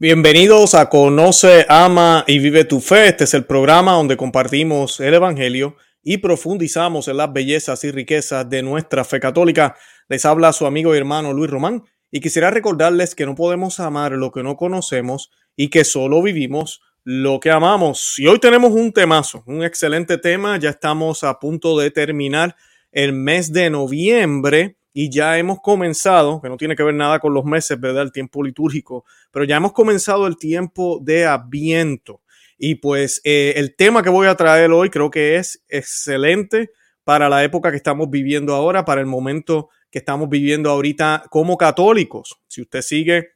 Bienvenidos a Conoce, Ama y Vive tu Fe. Este es el programa donde compartimos el Evangelio y profundizamos en las bellezas y riquezas de nuestra fe católica. Les habla su amigo y hermano Luis Román y quisiera recordarles que no podemos amar lo que no conocemos y que solo vivimos lo que amamos. Y hoy tenemos un temazo, un excelente tema. Ya estamos a punto de terminar el mes de noviembre y ya hemos comenzado, que no tiene que ver nada con los meses, ¿verdad? El tiempo litúrgico, pero ya hemos comenzado el tiempo de Adviento. Y pues eh, el tema que voy a traer hoy creo que es excelente para la época que estamos viviendo ahora, para el momento que estamos viviendo ahorita como católicos. Si usted sigue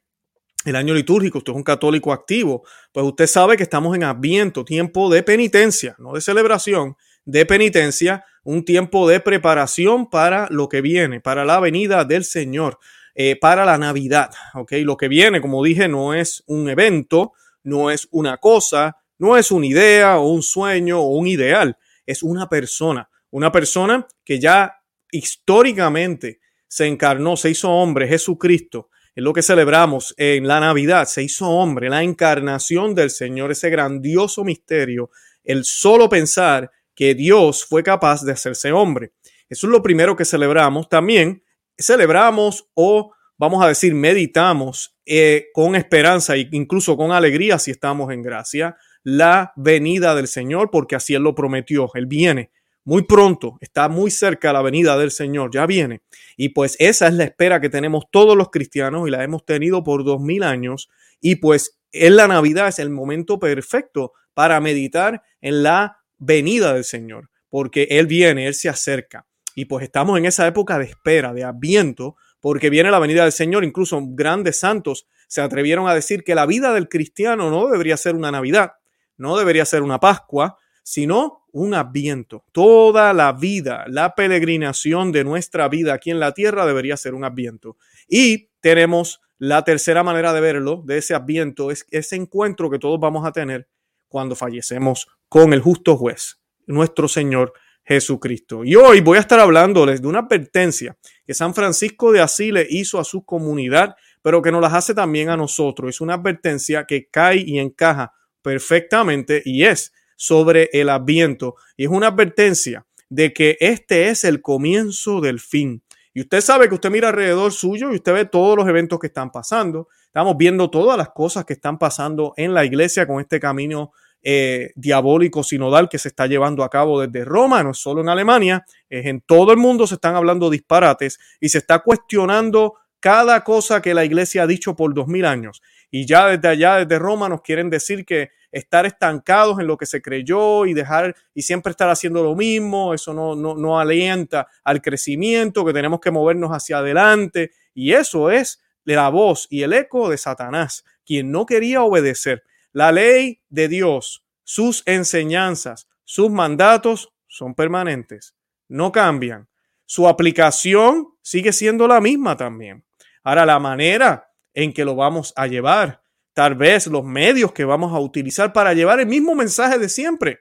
el año litúrgico, usted es un católico activo, pues usted sabe que estamos en Adviento, tiempo de penitencia, no de celebración, de penitencia, un tiempo de preparación para lo que viene, para la venida del Señor, eh, para la Navidad. ¿ok? Lo que viene, como dije, no es un evento, no es una cosa, no es una idea o un sueño o un ideal, es una persona, una persona que ya históricamente se encarnó, se hizo hombre, Jesucristo. Es lo que celebramos en la Navidad, se hizo hombre, la encarnación del Señor, ese grandioso misterio, el solo pensar que Dios fue capaz de hacerse hombre. Eso es lo primero que celebramos. También celebramos o vamos a decir meditamos eh, con esperanza e incluso con alegría si estamos en gracia la venida del Señor porque así Él lo prometió. Él viene muy pronto, está muy cerca la venida del Señor, ya viene. Y pues esa es la espera que tenemos todos los cristianos y la hemos tenido por dos mil años. Y pues en la Navidad es el momento perfecto para meditar en la venida del Señor, porque Él viene, Él se acerca. Y pues estamos en esa época de espera, de adviento, porque viene la venida del Señor. Incluso grandes santos se atrevieron a decir que la vida del cristiano no debería ser una Navidad, no debería ser una Pascua, sino un adviento. Toda la vida, la peregrinación de nuestra vida aquí en la tierra debería ser un adviento. Y tenemos la tercera manera de verlo, de ese adviento, es ese encuentro que todos vamos a tener cuando fallecemos con el justo juez, nuestro Señor Jesucristo. Y hoy voy a estar hablándoles de una advertencia que San Francisco de Asís le hizo a su comunidad, pero que nos las hace también a nosotros. Es una advertencia que cae y encaja perfectamente y es sobre el adviento. Y es una advertencia de que este es el comienzo del fin. Y usted sabe que usted mira alrededor suyo y usted ve todos los eventos que están pasando. Estamos viendo todas las cosas que están pasando en la iglesia con este camino eh, diabólico sinodal que se está llevando a cabo desde Roma, no es solo en Alemania, es en todo el mundo se están hablando disparates y se está cuestionando cada cosa que la iglesia ha dicho por dos mil años. Y ya desde allá, desde Roma, nos quieren decir que estar estancados en lo que se creyó y dejar y siempre estar haciendo lo mismo, eso no, no, no alienta al crecimiento, que tenemos que movernos hacia adelante. Y eso es la voz y el eco de Satanás, quien no quería obedecer. La ley de Dios, sus enseñanzas, sus mandatos son permanentes, no cambian. Su aplicación sigue siendo la misma también. Ahora, la manera en que lo vamos a llevar, tal vez los medios que vamos a utilizar para llevar el mismo mensaje de siempre.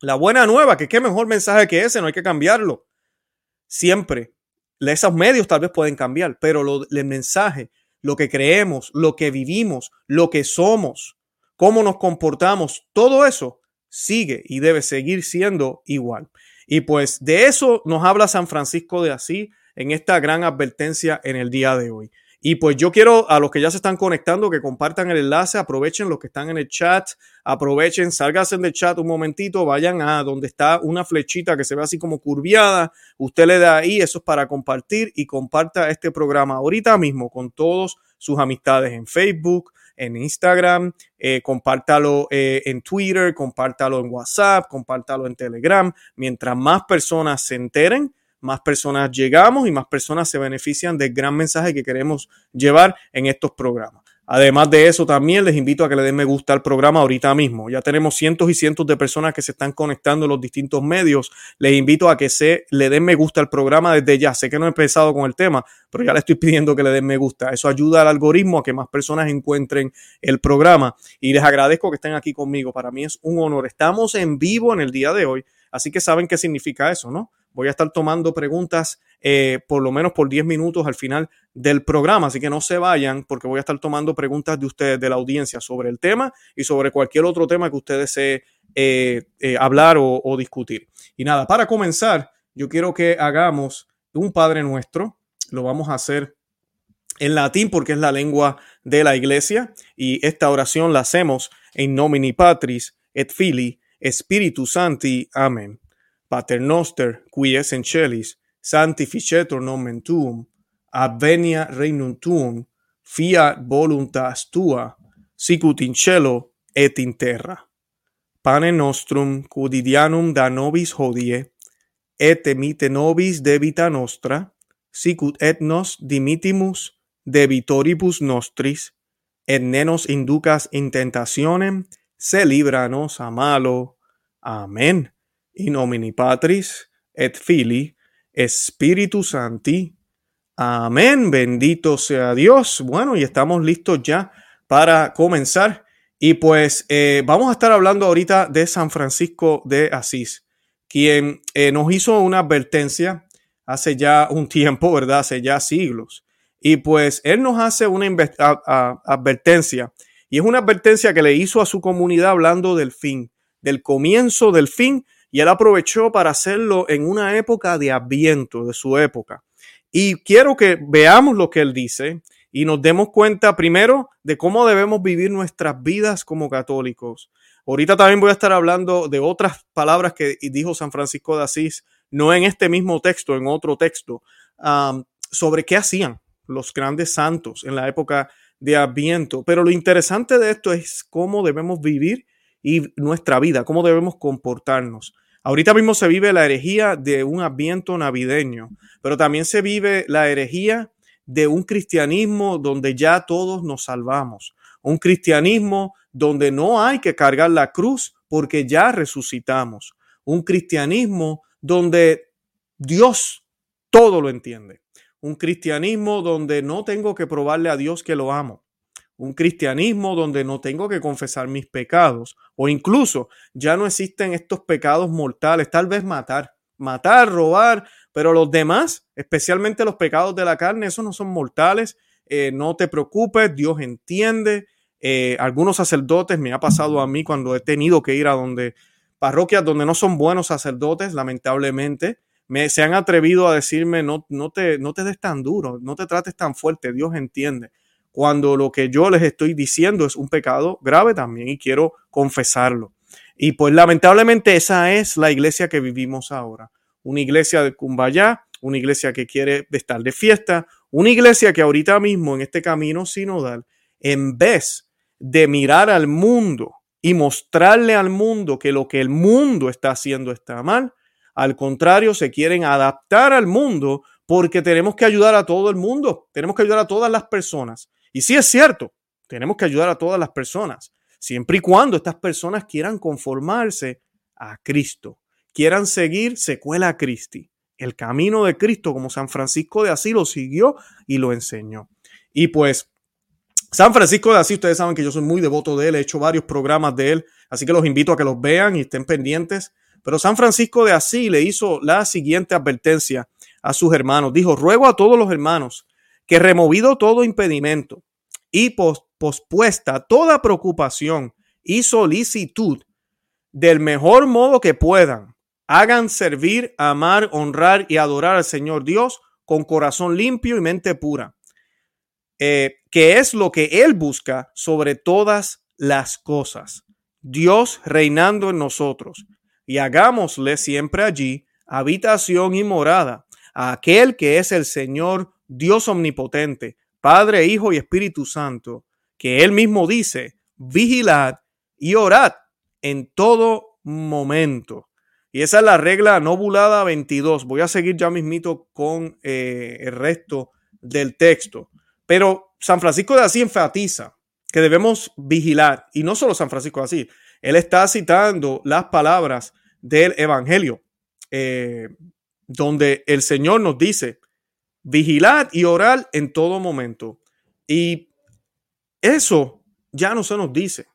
La buena nueva, que qué mejor mensaje que ese, no hay que cambiarlo. Siempre. Esos medios tal vez pueden cambiar, pero lo, el mensaje, lo que creemos, lo que vivimos, lo que somos, cómo nos comportamos, todo eso sigue y debe seguir siendo igual. Y pues de eso nos habla San Francisco de Asís en esta gran advertencia en el día de hoy. Y pues yo quiero a los que ya se están conectando que compartan el enlace, aprovechen los que están en el chat, aprovechen, sálganse del chat un momentito, vayan a donde está una flechita que se ve así como curviada, usted le da ahí, eso es para compartir y comparta este programa ahorita mismo con todos sus amistades en Facebook, en Instagram, eh, compártalo eh, en Twitter, compártalo en WhatsApp, compártalo en Telegram. Mientras más personas se enteren, más personas llegamos y más personas se benefician del gran mensaje que queremos llevar en estos programas. Además de eso, también les invito a que le den me gusta al programa ahorita mismo. Ya tenemos cientos y cientos de personas que se están conectando en los distintos medios. Les invito a que se le den me gusta al programa desde ya. Sé que no he empezado con el tema, pero ya le estoy pidiendo que le den me gusta. Eso ayuda al algoritmo a que más personas encuentren el programa. Y les agradezco que estén aquí conmigo. Para mí es un honor. Estamos en vivo en el día de hoy, así que saben qué significa eso, ¿no? Voy a estar tomando preguntas eh, por lo menos por 10 minutos al final del programa, así que no se vayan porque voy a estar tomando preguntas de ustedes, de la audiencia, sobre el tema y sobre cualquier otro tema que ustedes deseen eh, eh, hablar o, discutir. Y nada, para comenzar, yo quiero que hagamos un Padre Nuestro, lo vamos a hacer en latín porque es la lengua de la iglesia y esta oración la hacemos en nomini patris et fili spiritus santi. Amén. Pater noster, qui es in celis, sanctificetur nomen tuum, advenia regnum tuum, fiat voluntas tua, sicut in cielo et in terra. Pane nostrum quotidianum da nobis hodie, et emite nobis debita nostra, sicut et nos dimitimus debitoribus nostris, et ne nos inducas in tentationem, se libra nos a malo. Amen. In nomine Patris et Filii Espíritu Santi. Amén. Bendito sea Dios. Bueno, y estamos listos ya para comenzar. Y pues eh, vamos a estar hablando ahorita de San Francisco de Asís, quien eh, nos hizo una advertencia hace ya un tiempo, ¿verdad? Hace ya siglos. Y pues él nos hace una advertencia. Y es una advertencia que le hizo a su comunidad hablando del fin, del comienzo del fin. Y él aprovechó para hacerlo en una época de adviento, de su época. Y quiero que veamos lo que él dice y nos demos cuenta primero de cómo debemos vivir nuestras vidas como católicos. Ahorita también voy a estar hablando de otras palabras que dijo San Francisco de Asís, no en este mismo texto, en otro texto, sobre qué hacían los grandes santos en la época de Adviento. Pero lo interesante de esto es cómo debemos vivir y nuestra vida, cómo debemos comportarnos. Ahorita mismo se vive la herejía de un Adviento navideño, pero también se vive la herejía de un cristianismo donde ya todos nos salvamos. Un cristianismo donde no hay que cargar la cruz porque ya resucitamos. Un cristianismo donde Dios todo lo entiende un cristianismo donde no tengo que probarle a Dios que lo amo, un cristianismo donde no tengo que confesar mis pecados o incluso ya no existen estos pecados mortales, tal vez matar, matar, robar, pero los demás, especialmente los pecados de la carne, esos no son mortales, eh, no te preocupes, Dios entiende. Eh, algunos sacerdotes, me ha pasado a mí cuando he tenido que ir a donde parroquias donde no son buenos sacerdotes, lamentablemente, me, se han atrevido a decirme, no, no, te, no te des tan duro, no te trates tan fuerte, Dios entiende. Cuando lo que yo les estoy diciendo es un pecado grave también y quiero confesarlo. Y pues lamentablemente esa es la iglesia que vivimos ahora. Una iglesia de Cumbayá, una iglesia que quiere estar de fiesta, una iglesia que ahorita mismo en este camino sinodal, en vez de mirar al mundo y mostrarle al mundo que lo que el mundo está haciendo está mal, al contrario, se quieren adaptar al mundo porque tenemos que ayudar a todo el mundo, tenemos que ayudar a todas las personas. Y sí es cierto, tenemos que ayudar a todas las personas, siempre y cuando estas personas quieran conformarse a Cristo, quieran seguir secuela Christi, el camino de Cristo, como San Francisco de Asís lo siguió y lo enseñó. Y pues San Francisco de Asís, ustedes saben que yo soy muy devoto de él, he hecho varios programas de él, así que los invito a que los vean y estén pendientes pero San Francisco de Asís le hizo la siguiente advertencia a sus hermanos. Dijo, ruego a todos los hermanos que removido todo impedimento y pospuesta toda preocupación y solicitud del mejor modo que puedan, hagan servir, amar, honrar y adorar al Señor Dios con corazón limpio y mente pura, eh, que es lo que Él busca sobre todas las cosas. Dios reinando en nosotros y hagámosle siempre allí habitación y morada a aquel que es el Señor Dios omnipotente, Padre, Hijo y Espíritu Santo, que él mismo dice, vigilad y orad en todo momento. Y esa es la regla novulada 22. Voy a seguir ya mismito con eh, el resto del texto. Pero San Francisco de Asís enfatiza que debemos vigilar. Y no solo San Francisco de Asís, él está citando las palabras del Evangelio, eh, donde el Señor nos dice, vigilad y orar en todo momento. Y eso ya no se nos dice,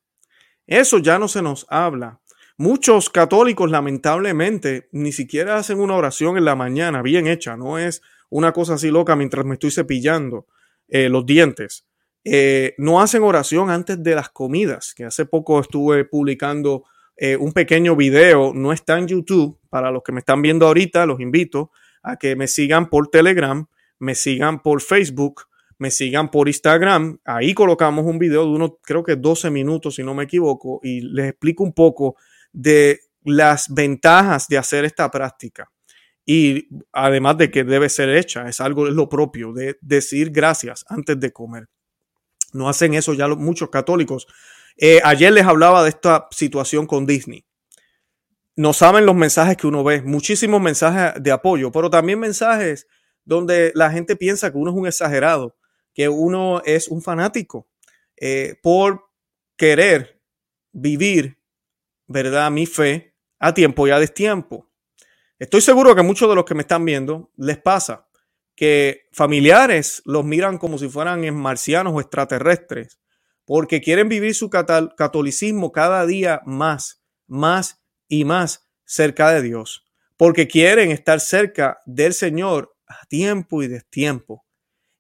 eso ya no se nos habla. Muchos católicos lamentablemente ni siquiera hacen una oración en la mañana bien hecha, no es una cosa así loca mientras me estoy cepillando eh, los dientes. Eh, no hacen oración antes de las comidas, que hace poco estuve publicando eh, un pequeño video, no está en YouTube, para los que me están viendo ahorita, los invito a que me sigan por Telegram, me sigan por Facebook, me sigan por Instagram, ahí colocamos un video de unos, creo que 12 minutos, si no me equivoco, y les explico un poco de las ventajas de hacer esta práctica. Y además de que debe ser hecha, es algo, es lo propio, de decir gracias antes de comer. No hacen eso ya muchos católicos. Eh, ayer les hablaba de esta situación con Disney. No saben los mensajes que uno ve, muchísimos mensajes de apoyo, pero también mensajes donde la gente piensa que uno es un exagerado, que uno es un fanático eh, por querer vivir ¿verdad? Mi fe a tiempo y a destiempo. Estoy seguro que muchos de los que me están viendo les pasa que familiares los miran como si fueran marcianos o extraterrestres, porque quieren vivir su catolicismo cada día más, más y más cerca de Dios, porque quieren estar cerca del Señor a tiempo y destiempo.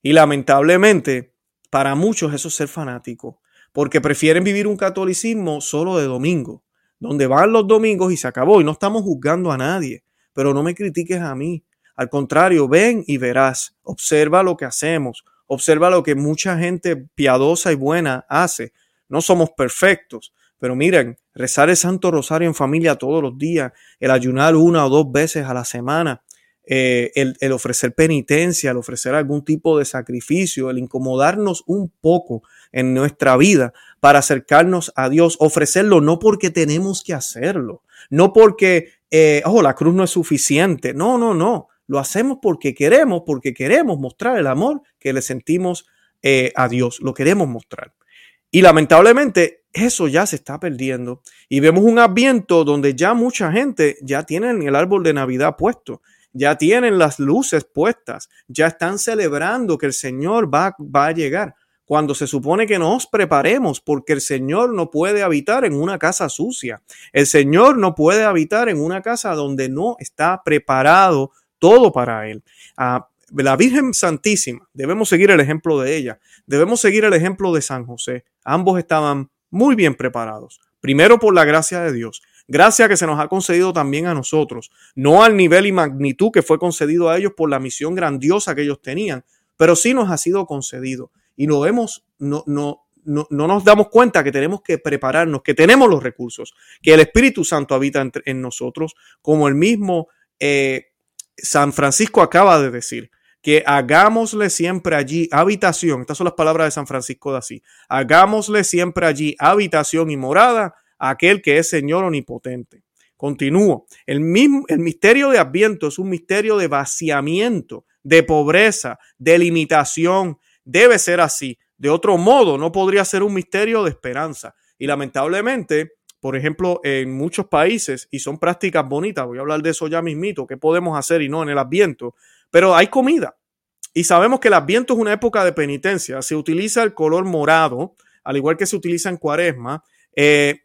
Y lamentablemente, para muchos eso es ser fanático, porque prefieren vivir un catolicismo solo de domingo, donde van los domingos y se acabó. Y no estamos juzgando a nadie, pero no me critiques a mí. Al contrario, ven y verás, observa lo que hacemos, observa lo que mucha gente piadosa y buena hace. No somos perfectos, pero miren, rezar el Santo Rosario en familia todos los días, el ayunar una o dos veces a la semana, eh, el, ofrecer penitencia, el ofrecer algún tipo de sacrificio, el incomodarnos un poco en nuestra vida para acercarnos a Dios, ofrecerlo no porque tenemos que hacerlo, no porque, eh, oh, la cruz no es suficiente, no, no, no, lo hacemos porque queremos, porque queremos mostrar el amor que le sentimos eh, a Dios, lo queremos mostrar. Y lamentablemente eso ya se está perdiendo. Y vemos un adviento donde ya mucha gente ya tienen el árbol de Navidad puesto, ya tienen las luces puestas, ya están celebrando que el Señor va, va a llegar cuando se supone que nos preparemos, porque el Señor no puede habitar en una casa sucia. El Señor no puede habitar en una casa donde no está preparado todo para Él. Ah, la Virgen Santísima, debemos seguir el ejemplo de ella, debemos seguir el ejemplo de San José. Ambos estaban muy bien preparados. Primero por la gracia de Dios, gracia que se nos ha concedido también a nosotros, no al nivel y magnitud que fue concedido a ellos por la misión grandiosa que ellos tenían, pero sí nos ha sido concedido. Y no vemos, no, no, no, nos damos cuenta que tenemos que prepararnos, que tenemos los recursos, que el Espíritu Santo habita en, nosotros, como el mismo eh, San Francisco acaba de decir, que hagámosle siempre allí habitación, estas son las palabras de San Francisco de así, hagámosle siempre allí habitación y morada aquel que es Señor omnipotente. Continúo, el, mismo, el misterio de Adviento es un misterio de vaciamiento, de pobreza, de limitación, debe ser así. De otro modo, no podría ser un misterio de esperanza. Y lamentablemente, por ejemplo, en muchos países, y son prácticas bonitas, voy a hablar de eso ya mismito, qué podemos hacer y no en el adviento, pero hay comida. Y sabemos que el adviento es una época de penitencia. Se utiliza el color morado, al igual que se utiliza en cuaresma. Eh,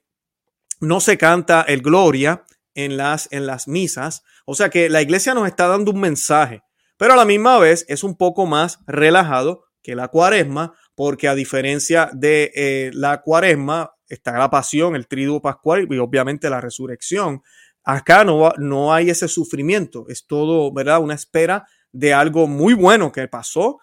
no se canta el gloria en las, en las misas. O sea que la iglesia nos está dando un mensaje, pero a la misma vez es un poco más relajado que la cuaresma, porque a diferencia de eh, la cuaresma está la pasión, el triduo pascual y obviamente la resurrección. Acá no, no hay ese sufrimiento, es todo, ¿verdad? Una espera de algo muy bueno que pasó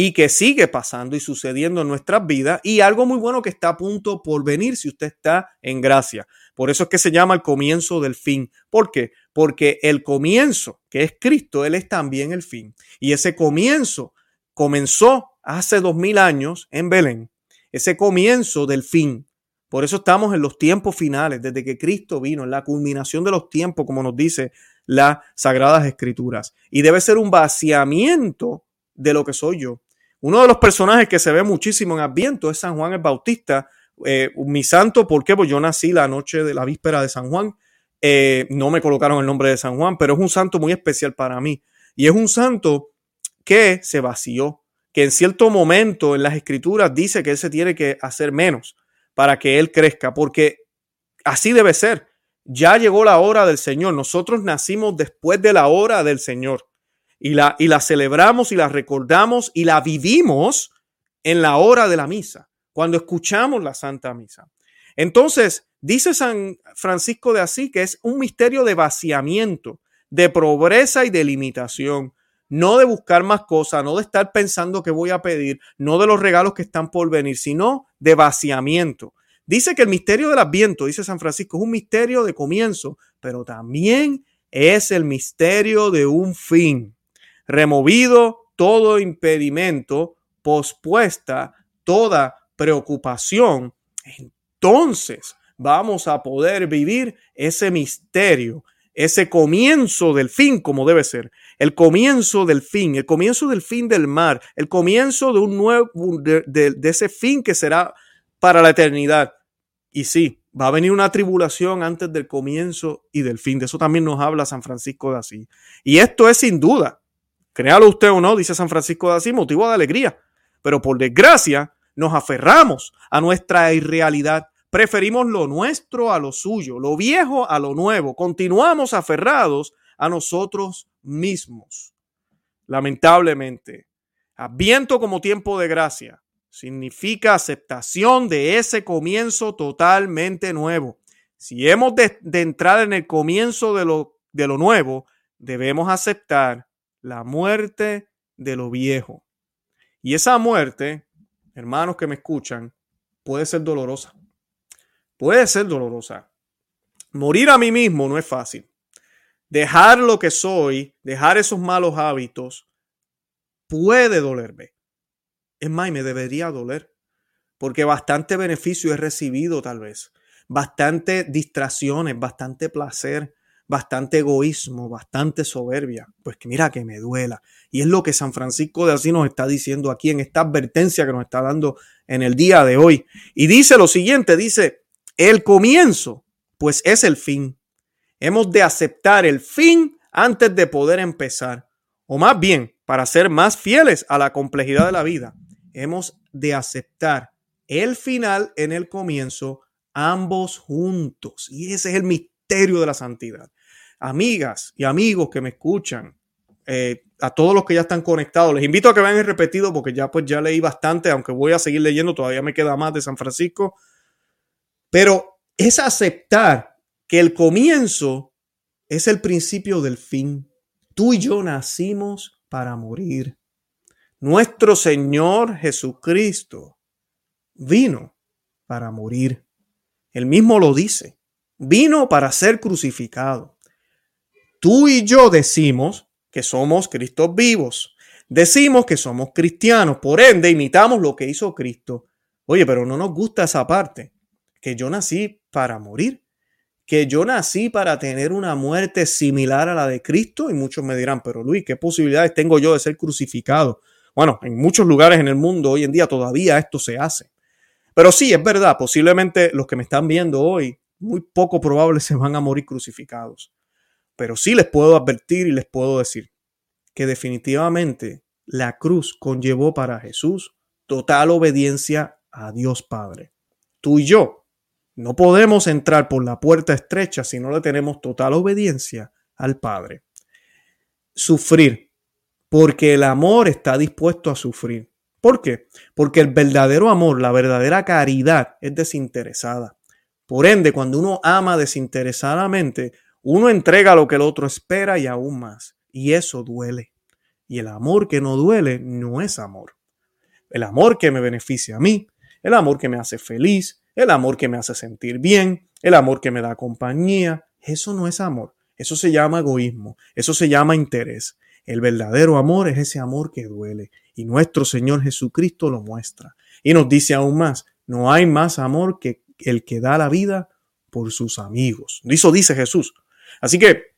y que sigue pasando y sucediendo en nuestras vidas y algo muy bueno que está a punto por venir si usted está en gracia. Por eso es que se llama el comienzo del fin. ¿Por qué? Porque el comienzo, que es Cristo, Él es también el fin. Y ese comienzo comenzó hace dos mil años en Belén, ese comienzo del fin. Por eso estamos en los tiempos finales, desde que Cristo vino, en la culminación de los tiempos, como nos dice las Sagradas Escrituras. Y debe ser un vaciamiento de lo que soy yo. Uno de los personajes que se ve muchísimo en Adviento es San Juan el Bautista, eh, mi santo, ¿por qué? Pues yo nací la noche de la víspera de San Juan. Eh, no me colocaron el nombre de San Juan, pero es un santo muy especial para mí. Y es un santo que se vació, que en cierto momento en las escrituras dice que él se tiene que hacer menos para que él crezca, porque así debe ser. Ya llegó la hora del Señor. Nosotros nacimos después de la hora del Señor. Y la, y la celebramos y la recordamos y la vivimos en la hora de la misa, cuando escuchamos la Santa Misa. Entonces, dice San Francisco de Asís que es un misterio de vaciamiento, de pobreza y de limitación no de buscar más cosas, no de estar pensando que voy a pedir, no de los regalos que están por venir, sino de vaciamiento. Dice que el misterio del Adviento, dice San Francisco, es un misterio de comienzo, pero también es el misterio de un fin. Removido todo impedimento, pospuesta toda preocupación, entonces vamos a poder vivir ese misterio, ese comienzo del fin como debe ser el comienzo del fin, el comienzo del fin del mar, el comienzo de un nuevo, de, ese fin que será para la eternidad. Y sí, va a venir una tribulación antes del comienzo y del fin. De eso también nos habla San Francisco de Asís. Y esto es sin duda, créalo usted o no, dice San Francisco de Asís, motivo de alegría. Pero por desgracia, nos aferramos a nuestra irrealidad. Preferimos lo nuestro a lo suyo, lo viejo a lo nuevo. Continuamos aferrados a nosotros mismos. Lamentablemente, Adviento como tiempo de gracia significa aceptación de ese comienzo totalmente nuevo. Si hemos de, entrar en el comienzo de lo, de lo nuevo, debemos aceptar la muerte de lo viejo. Y esa muerte, hermanos que me escuchan, puede ser dolorosa. Puede ser dolorosa. Morir a mí mismo no es fácil dejar lo que soy, dejar esos malos hábitos, puede dolerme. Es más, me debería doler, porque bastante beneficio he recibido tal vez, bastante distracciones, bastante placer, bastante egoísmo, bastante soberbia. Pues que mira que me duela. Y es lo que San Francisco de Asís nos está diciendo aquí en esta advertencia que nos está dando en el día de hoy. Y dice lo siguiente, dice, el comienzo, pues es el fin. Hemos de aceptar el fin antes de poder empezar. O más bien, para ser más fieles a la complejidad de la vida, hemos de aceptar el final en el comienzo, ambos juntos. Y ese es el misterio de la santidad. Amigas y amigos que me escuchan, eh, a todos los que ya están conectados, les invito a que vean el repetido porque ya pues ya leí bastante, aunque voy a seguir leyendo, todavía me queda más de San Francisco. Pero es aceptar que el comienzo es el principio del fin. Tú y yo nacimos para morir. Nuestro Señor Jesucristo vino para morir. Él mismo lo dice. Vino para ser crucificado. Tú y yo decimos que somos Cristos vivos. Decimos que somos cristianos. Por ende, imitamos lo que hizo Cristo. Oye, pero no nos gusta esa parte. Que yo nací para morir que yo nací para tener una muerte similar a la de Cristo y muchos me dirán, pero Luis, ¿qué posibilidades tengo yo de ser crucificado? Bueno, en muchos lugares en el mundo hoy en día todavía esto se hace. Pero sí, es verdad, posiblemente los que me están viendo hoy, muy poco probable se van a morir crucificados. Pero sí les puedo advertir y les puedo decir que definitivamente la cruz conllevó para Jesús total obediencia a Dios Padre. Tú y yo no podemos entrar por la puerta estrecha si no le tenemos total obediencia al Padre. Sufrir, porque el amor está dispuesto a sufrir. ¿Por qué? Porque el verdadero amor, la verdadera caridad es desinteresada. Por ende, cuando uno ama desinteresadamente, uno entrega lo que el otro espera y aún más. Y eso duele. Y el amor que no duele no es amor. El amor que me beneficia a mí, el amor que me hace feliz, el amor que me hace sentir bien, el amor que me da compañía. Eso no es amor, eso se llama egoísmo, eso se llama interés. El verdadero amor es ese amor que duele y nuestro Señor Jesucristo lo muestra. Y nos dice aún más, no hay más amor que el que da la vida por sus amigos. Eso dice Jesús. Así que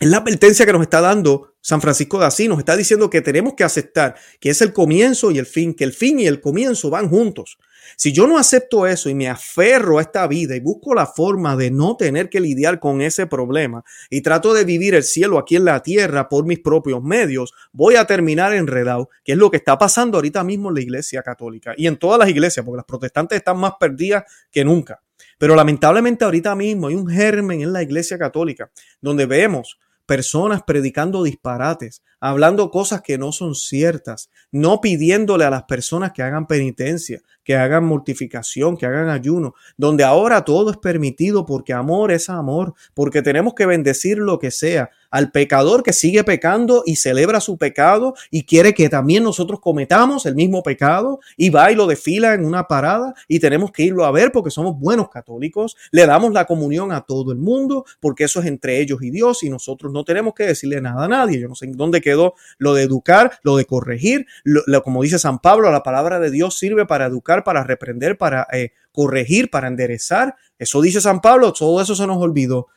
es la advertencia que nos está dando San Francisco de Asís. Nos está diciendo que tenemos que aceptar que es el comienzo y el fin, que el fin y el comienzo van juntos. Si yo no acepto eso y me aferro a esta vida y busco la forma de no tener que lidiar con ese problema y trato de vivir el cielo aquí en la tierra por mis propios medios, voy a terminar enredado, que es lo que está pasando ahorita mismo en la iglesia católica y en todas las iglesias, porque las protestantes están más perdidas que nunca. Pero lamentablemente ahorita mismo hay un germen en la Iglesia Católica donde vemos personas predicando disparates, hablando cosas que no son ciertas, no pidiéndole a las personas que hagan penitencia, que hagan mortificación, que hagan ayuno, donde ahora todo es permitido porque amor es amor, porque tenemos que bendecir lo que sea, al pecador que sigue pecando y celebra su pecado y quiere que también nosotros cometamos el mismo pecado y va y lo desfila en una parada y tenemos que irlo a ver porque somos buenos católicos, le damos la comunión a todo el mundo porque eso es entre ellos y Dios y nosotros no tenemos que decirle nada a nadie. Yo no sé en dónde quedó lo de educar, lo de corregir, lo, como dice San Pablo, la palabra de Dios sirve para educar, para reprender, para eh, corregir, para enderezar. Eso dice San Pablo, todo eso se nos olvidó.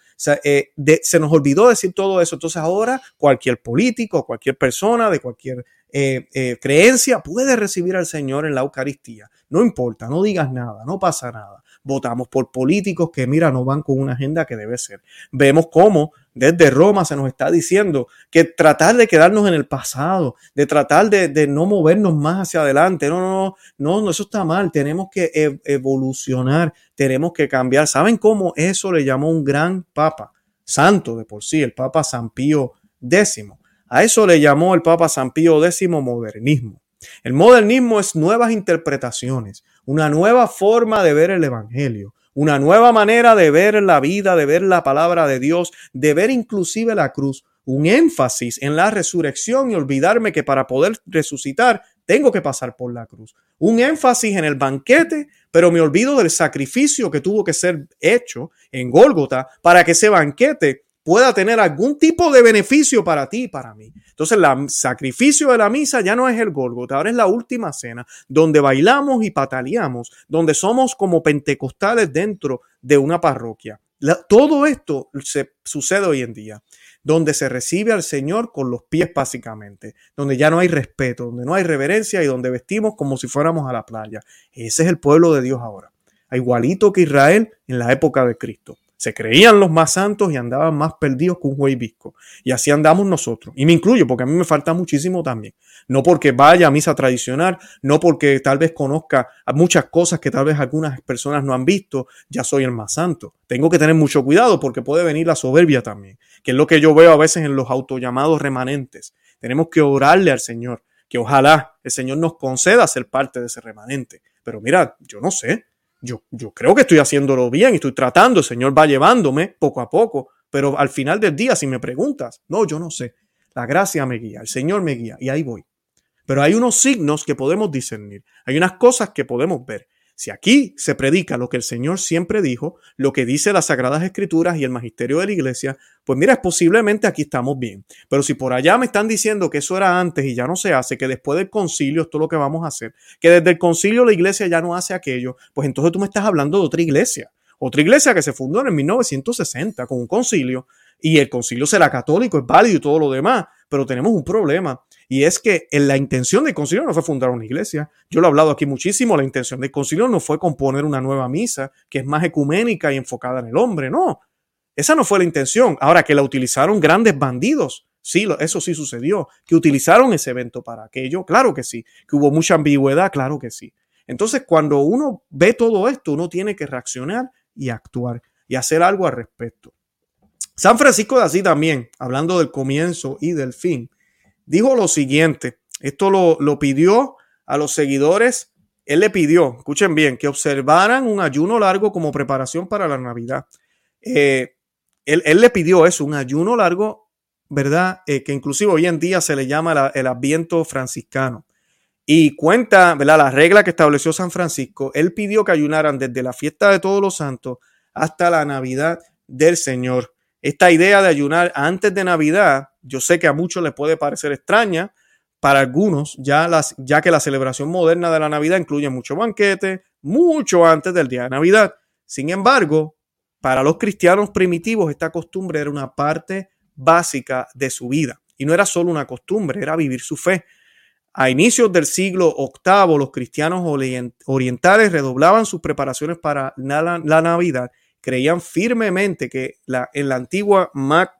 Eh, se nos olvidó decir todo eso. Entonces ahora cualquier político, cualquier persona de cualquier eh, creencia puede recibir al Señor en la Eucaristía. No importa, no digas nada, no pasa nada. Votamos por políticos que, mira, no van con una agenda que debe ser. Vemos cómo desde Roma se nos está diciendo que tratar de quedarnos en el pasado, de tratar de, no movernos más hacia adelante, no, no, no, no, eso está mal. Tenemos que evolucionar, tenemos que cambiar. ¿Saben cómo eso le llamó un gran papa? Santo de por sí, el Papa San Pío X a eso le llamó el Papa San Pío X modernismo. El modernismo es nuevas interpretaciones, una nueva forma de ver el Evangelio, una nueva manera de ver la vida, de ver la palabra de Dios, de ver inclusive la cruz, un énfasis en la resurrección y olvidarme que para poder resucitar tengo que pasar por la cruz. Un énfasis en el banquete, pero me olvido del sacrificio que tuvo que ser hecho en Gólgota para que ese banquete pueda tener algún tipo de beneficio para ti y para mí. Entonces, el sacrificio de la misa ya no es el Golgota, ahora es la última cena, donde bailamos y pataleamos, donde somos como pentecostales dentro de una parroquia. todo esto se sucede hoy en día, donde se recibe al Señor con los pies básicamente, donde ya no hay respeto, donde no hay reverencia y donde vestimos como si fuéramos a la playa. Ese es el pueblo de Dios ahora, igualito que Israel en la época de Cristo. Se creían los más santos y andaban más perdidos que un juez visco. Y así andamos nosotros. Y me incluyo porque a mí me falta muchísimo también. No porque vaya a misa tradicional, no porque tal vez conozca muchas cosas que tal vez algunas personas no han visto, ya soy el más santo. Tengo que tener mucho cuidado porque puede venir la soberbia también, que es lo que yo veo a veces en los autollamados remanentes. Tenemos que orarle al Señor, que ojalá el Señor nos conceda ser parte de ese remanente. Pero mira, yo no sé, yo, creo que estoy haciéndolo bien y estoy tratando, el Señor va llevándome poco a poco, pero al final del día, si me preguntas, no, yo no sé, la gracia me guía, el Señor me guía y ahí voy. Pero hay unos signos que podemos discernir, hay unas cosas que podemos ver. Si aquí se predica lo que el Señor siempre dijo, lo que dice las Sagradas Escrituras y el Magisterio de la Iglesia, pues mira, posiblemente aquí estamos bien. Pero si por allá me están diciendo que eso era antes y ya no se hace, que después del concilio esto es lo que vamos a hacer, que desde el concilio la Iglesia ya no hace aquello, pues entonces tú me estás hablando de otra iglesia. Otra iglesia que se fundó en 1960 con un concilio y el concilio será católico, es válido y todo lo demás, pero tenemos un problema y es que en la intención del concilio no fue fundar una iglesia. Yo lo he hablado aquí muchísimo. La intención del concilio no fue componer una nueva misa que es más ecuménica y enfocada en el hombre. No, esa no fue la intención. Ahora que la utilizaron grandes bandidos. Sí, eso sí sucedió. Que utilizaron ese evento para aquello. Claro que sí. Que hubo mucha ambigüedad. Claro que sí. Entonces, cuando uno ve todo esto, uno tiene que reaccionar y actuar y hacer algo al respecto. San Francisco de Asís también, hablando del comienzo y del fin, dijo lo siguiente, esto lo, pidió a los seguidores, él le pidió, escuchen bien, que observaran un ayuno largo como preparación para la Navidad. Eh, él, le pidió eso, un ayuno largo, ¿verdad? Eh, que inclusive hoy en día se le llama el Adviento franciscano. Y cuenta, ¿verdad? La regla que estableció San Francisco, él pidió que ayunaran desde la fiesta de todos los santos hasta la Navidad del Señor. Esta idea de ayunar antes de Navidad, yo sé que a muchos les puede parecer extraña, para algunos, ya, que la celebración moderna de la Navidad incluye mucho banquete, mucho antes del día de Navidad. Sin embargo, para los cristianos primitivos esta costumbre era una parte básica de su vida. Y no era solo una costumbre, era vivir su fe. A inicios del siglo VIII, los cristianos orientales redoblaban sus preparaciones para la Navidad creían firmemente que en, la antigua,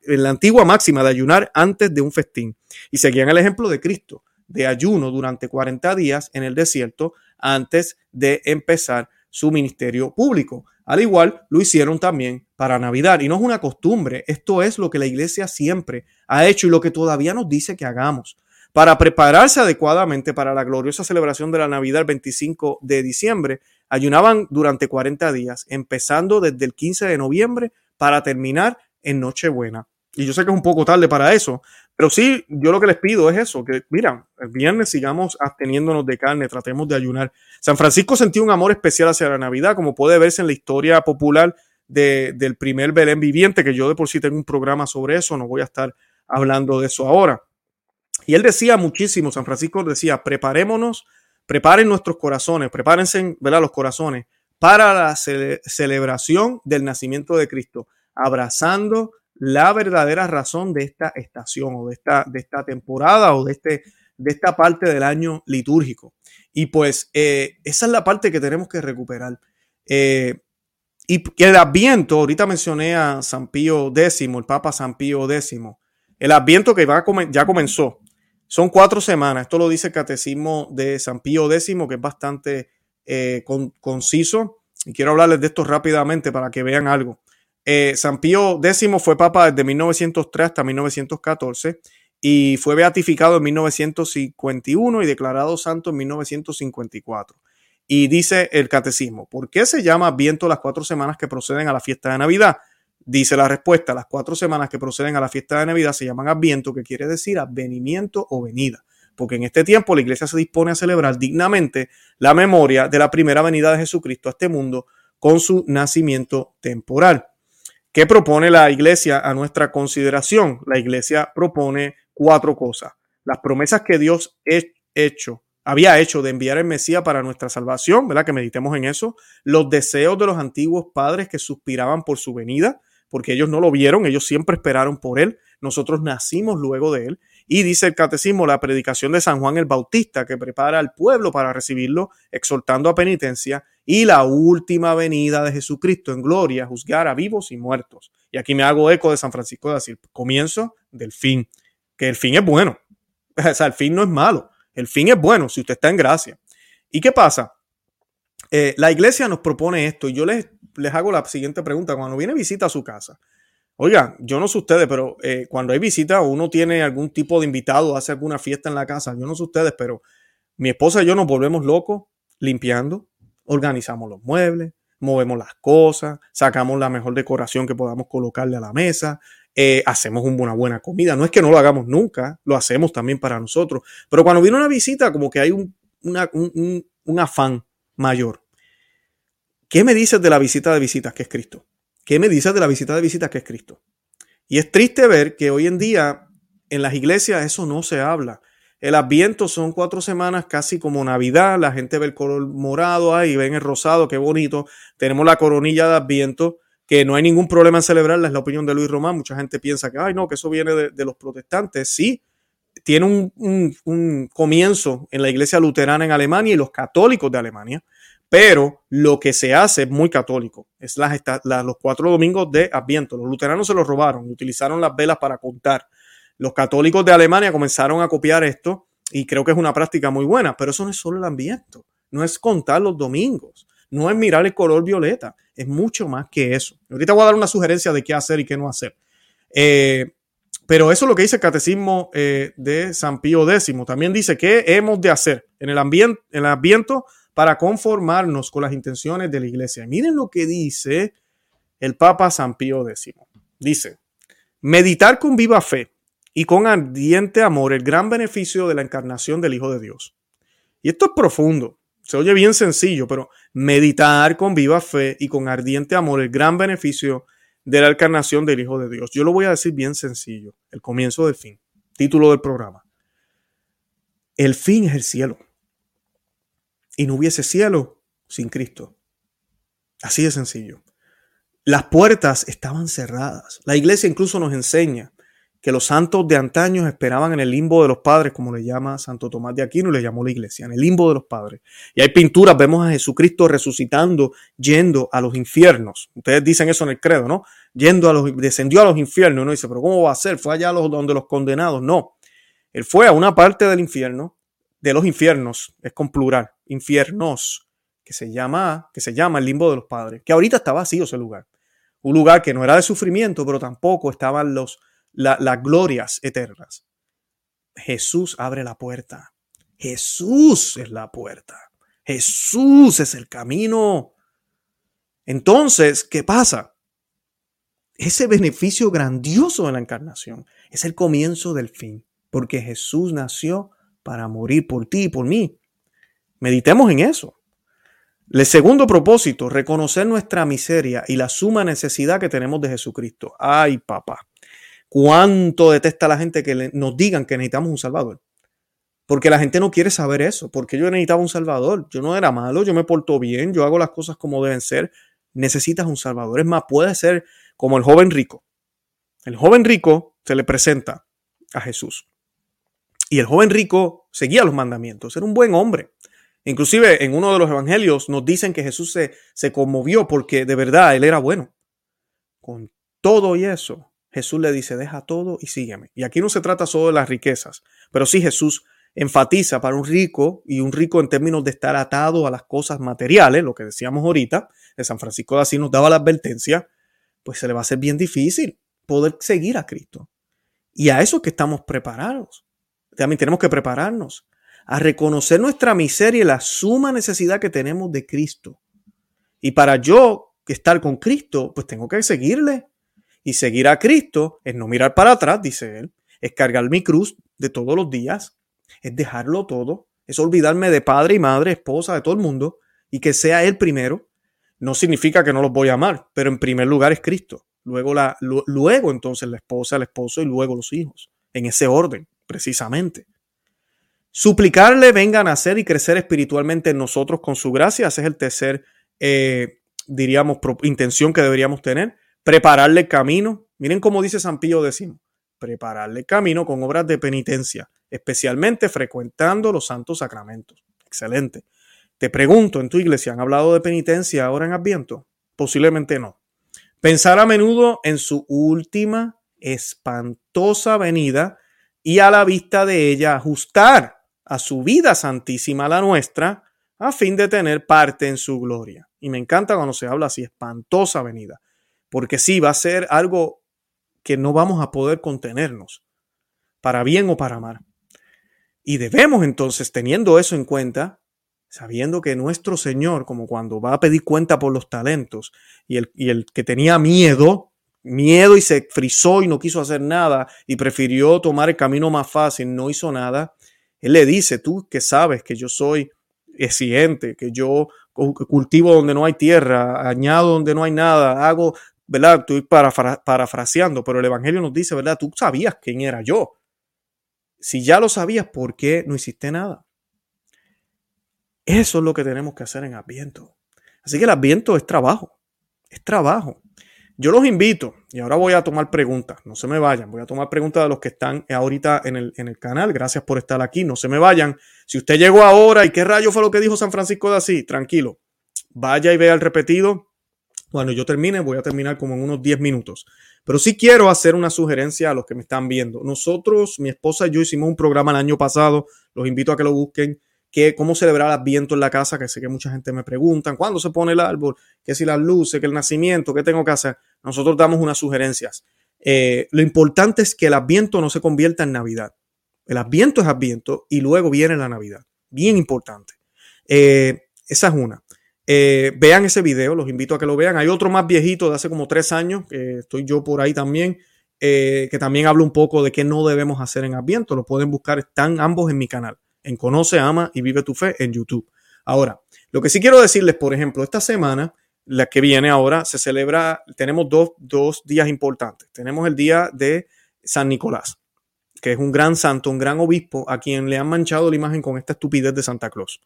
en la antigua máxima de ayunar antes de un festín y seguían el ejemplo de Cristo de ayuno durante 40 días en el desierto antes de empezar su ministerio público. Al igual lo hicieron también para Navidad. Y no es una costumbre, esto es lo que la iglesia siempre ha hecho y lo que todavía nos dice que hagamos. Para prepararse adecuadamente para la gloriosa celebración de la Navidad el 25 de diciembre, ayunaban durante 40 días, empezando desde el 15 de noviembre para terminar en Nochebuena. Y yo sé que es un poco tarde para eso, pero sí, yo lo que les pido es eso, que mira, el viernes sigamos absteniéndonos de carne, tratemos de ayunar. San Francisco sentía un amor especial hacia la Navidad, como puede verse en la historia popular del primer Belén viviente, que yo de por sí tengo un programa sobre eso, no voy a estar hablando de eso ahora. Y él decía muchísimo, San Francisco decía, preparémonos, preparen nuestros corazones, prepárense, ¿verdad? Los corazones para la celebración del nacimiento de Cristo, abrazando la verdadera razón de esta estación o de esta, de esta temporada o de, este, de esta parte del año litúrgico. Y pues eh, esa es la parte que tenemos que recuperar. Eh, y el Adviento, ahorita mencioné a San Pío X, el Papa San Pío X, el Adviento que va ya comenzó. Son cuatro semanas. Esto lo dice el Catecismo de San Pío X, que es bastante eh, conciso. Y quiero hablarles de esto rápidamente para que vean algo. Eh, San Pío X fue papa desde 1903 hasta 1914 y fue beatificado en 1951 y declarado santo en 1954. Y dice el catecismo, ¿por qué se llama viento las cuatro semanas que proceden a la fiesta de Navidad? Dice la respuesta, las cuatro semanas que proceden a la fiesta de Navidad se llaman Adviento, que quiere decir advenimiento o venida, porque en este tiempo la iglesia se dispone a celebrar dignamente la memoria de la primera venida de Jesucristo a este mundo con su nacimiento temporal. ¿Qué propone la iglesia a nuestra consideración? La iglesia propone cuatro cosas. Las promesas que Dios hecho, había hecho de enviar el Mesías para nuestra salvación, ¿verdad? Que meditemos en eso. Los deseos de los antiguos padres que suspiraban por su venida, porque ellos no lo vieron, ellos siempre esperaron por él. Nosotros nacimos luego de él. Y dice el catecismo, la predicación de San Juan el Bautista, que prepara al pueblo para recibirlo, exhortando a penitencia y la última venida de Jesucristo en gloria, juzgar a vivos y muertos. Y aquí me hago eco de San Francisco de decir, comienzo del fin, que el fin es bueno. O sea, el fin no es malo, el fin es bueno si usted está en gracia. ¿Y qué pasa? Eh, la iglesia nos propone esto y yo les, les hago la siguiente pregunta. Cuando viene visita a su casa, oiga, yo no sé ustedes, pero eh, cuando hay visita uno tiene algún tipo de invitado, hace alguna fiesta en la casa, yo no sé ustedes, pero mi esposa y yo nos volvemos locos limpiando, organizamos los muebles, movemos las cosas, sacamos la mejor decoración que podamos colocarle a la mesa, eh, hacemos una buena comida. No es que no lo hagamos nunca, lo hacemos también para nosotros. Pero cuando viene una visita, como que hay un, un, afán mayor. ¿Qué me dices de la visita de visitas que es Cristo? ¿Qué me dices de la visita de visitas que es Cristo? Y es triste ver que hoy en día en las iglesias eso no se habla. El Adviento son cuatro semanas casi como Navidad. La gente ve el color morado ahí, ven el rosado, qué bonito. Tenemos la coronilla de Adviento, que no hay ningún problema en celebrarla, es la opinión de Luis Román. Mucha gente piensa que, ay, no, que eso viene de, los protestantes. Sí, tiene un, comienzo en la iglesia luterana en Alemania y los católicos de Alemania, pero lo que se hace es muy católico. Es las, los cuatro domingos de Adviento. Los luteranos se los robaron, utilizaron las velas para contar. Los católicos de Alemania comenzaron a copiar esto y creo que es una práctica muy buena, pero eso no es solo el ambiente, no es contar los domingos, no es mirar el color violeta, es mucho más que eso. Ahorita voy a dar una sugerencia de qué hacer y qué no hacer. Eh, pero eso es lo que dice el catecismo eh, de San Pío X. También dice qué hemos de hacer en el, ambiente para conformarnos con las intenciones de la iglesia. Miren lo que dice el Papa San Pío X. Dice, meditar con viva fe y con ardiente amor el gran beneficio de la encarnación del Hijo de Dios. Y esto es profundo, se oye bien sencillo, pero meditar con viva fe y con ardiente amor el gran beneficio de la encarnación del Hijo de Dios. Yo lo voy a decir bien sencillo, el comienzo del fin, título del programa. El fin es el cielo. Y no hubiese cielo sin Cristo. Así de sencillo. Las puertas estaban cerradas. La iglesia incluso nos enseña que los santos de antaño esperaban en el limbo de los padres, como le llama Santo Tomás de Aquino y le llamó la iglesia, en el limbo de los padres. Y hay pinturas, vemos a Jesucristo resucitando, yendo a los infiernos. Ustedes dicen eso en el credo, ¿no? Yendo a los, descendió a los infiernos. Uno dice, pero ¿cómo va a ser? Fue allá los, donde los condenados. No. Él fue a una parte del infierno, de los infiernos, es con plural, infiernos, que se llama, que se llama el limbo de los padres, que ahorita está vacío ese lugar. Un lugar que no era de sufrimiento, pero tampoco estaban los, las glorias eternas. Jesús abre la puerta. Jesús es la puerta. Jesús es el camino. Entonces, ¿qué pasa? Ese beneficio grandioso de la encarnación es el comienzo del fin, porque Jesús nació para morir por ti y por mí. Meditemos en eso. El segundo propósito, reconocer nuestra miseria y la suma necesidad que tenemos de Jesucristo. Ay, papá, cuánto detesta la gente que nos digan que necesitamos un Salvador. Porque la gente no quiere saber eso, porque yo necesitaba un Salvador. Yo no era malo, yo me porto bien, yo hago las cosas como deben ser. Necesitas un Salvador. Es más, puede ser como el joven rico. El joven rico se le presenta a Jesús. Y el joven rico seguía los mandamientos, era un buen hombre. Inclusive en uno de los evangelios nos dicen que Jesús se, se conmovió porque de verdad él era bueno. Con todo y eso, Jesús le dice, deja todo y sígueme. Y aquí no se trata solo de las riquezas, pero sí Jesús enfatiza para un rico y un rico en términos de estar atado a las cosas materiales, lo que decíamos ahorita, de San Francisco de Asís nos daba la advertencia, pues se le va a hacer bien difícil poder seguir a Cristo. Y a eso que estamos preparados. También tenemos que prepararnos a reconocer nuestra miseria y la suma necesidad que tenemos de Cristo. Y para yo estar con Cristo, pues tengo que seguirle. Y seguir a Cristo es no mirar para atrás, dice él, es cargar mi cruz de todos los días, es dejarlo todo, es olvidarme de padre y madre, esposa, de todo el mundo, y que sea Él primero. No significa que no los voy a amar, pero en primer lugar es Cristo. Luego, la, luego entonces la esposa, el esposo y luego los hijos. En ese orden, precisamente. Suplicarle venga a nacer y crecer espiritualmente en nosotros con su gracia. Ese es el tercer, eh, diríamos, intención que deberíamos tener. Prepararle camino. Miren cómo dice San Pío X prepararle camino con obras de penitencia, especialmente frecuentando los santos sacramentos. Excelente. Te pregunto, ¿en tu iglesia han hablado de penitencia ahora en Adviento? Posiblemente no. Pensar a menudo en su última espantosa venida y a la vista de ella ajustar a su vida santísima la nuestra a fin de tener parte en su gloria. Y me encanta cuando se habla así, espantosa venida, porque sí va a ser algo que no vamos a poder contenernos, para bien o para mal. Y debemos entonces, teniendo eso en cuenta, sabiendo que nuestro Señor, como cuando va a pedir cuenta por los talentos, y el, y el que tenía miedo, miedo y se frizó y no quiso hacer nada y prefirió tomar el camino más fácil, no hizo nada, Él le dice, tú que sabes que yo soy exigente, que yo cultivo donde no hay tierra, añado donde no hay nada, hago ¿verdad? Estoy parafraseando, pero el Evangelio nos dice, ¿verdad? Tú sabías quién era yo. Si ya lo sabías, ¿por qué no hiciste nada? Eso es lo que tenemos que hacer en Adviento. Así que el Adviento es trabajo, es trabajo. Yo los invito, y ahora voy a tomar preguntas, no se me vayan, voy a tomar preguntas de los que están ahorita en el, en el canal, gracias por estar aquí, no se me vayan. Si usted llegó ahora y qué rayo fue lo que dijo San Francisco de Asís, tranquilo, vaya y vea el repetido, cuando yo termine, voy a terminar como en unos 10 minutos. Pero sí quiero hacer una sugerencia a los que me están viendo. Nosotros, mi esposa y yo hicimos un programa el año pasado, los invito a que lo busquen, que cómo celebrar el Adviento en la casa, que sé que mucha gente me pregunta, ¿cuándo se pone el árbol? ¿Qué si las luces? ¿Qué el nacimiento? ¿Qué tengo que hacer? Nosotros damos unas sugerencias. Eh, lo importante es que el Adviento no se convierta en Navidad. El Adviento es Adviento y luego viene la Navidad. Bien importante. Eh, esa es una. Eh, vean ese video, los invito a que lo vean. Hay otro más viejito de hace como tres años, que estoy yo por ahí también, que también habla un poco de qué no debemos hacer en Adviento. Lo pueden buscar, están ambos en mi canal, en Conoce, Ama y Vive tu Fe en YouTube. Ahora, lo que sí quiero decirles, por ejemplo, esta semana, la que viene ahora, se celebra, tenemos dos, dos días importantes. Tenemos el día de San Nicolás, que es un gran santo, un gran obispo, a quien le han manchado la imagen con esta estupidez de Santa Claus.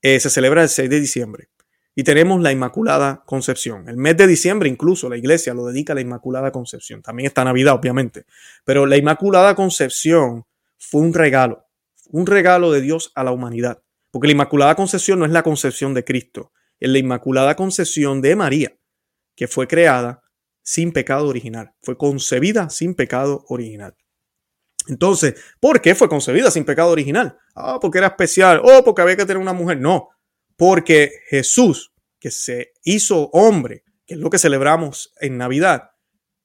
Eh, se celebra el 6 de diciembre. Y tenemos la Inmaculada Concepción. El mes de diciembre incluso la iglesia lo dedica a la Inmaculada Concepción. También está Navidad, obviamente. Pero la Inmaculada Concepción fue un regalo, un regalo de Dios a la humanidad. Porque la Inmaculada Concepción no es la concepción de Cristo, es la Inmaculada Concepción de María, que fue creada sin pecado original, fue concebida sin pecado original. Entonces, ¿por qué fue concebida sin pecado original? Ah, porque era especial, o oh, porque había que tener una mujer. No, Porque Jesús, que se hizo hombre, que es lo que celebramos en Navidad,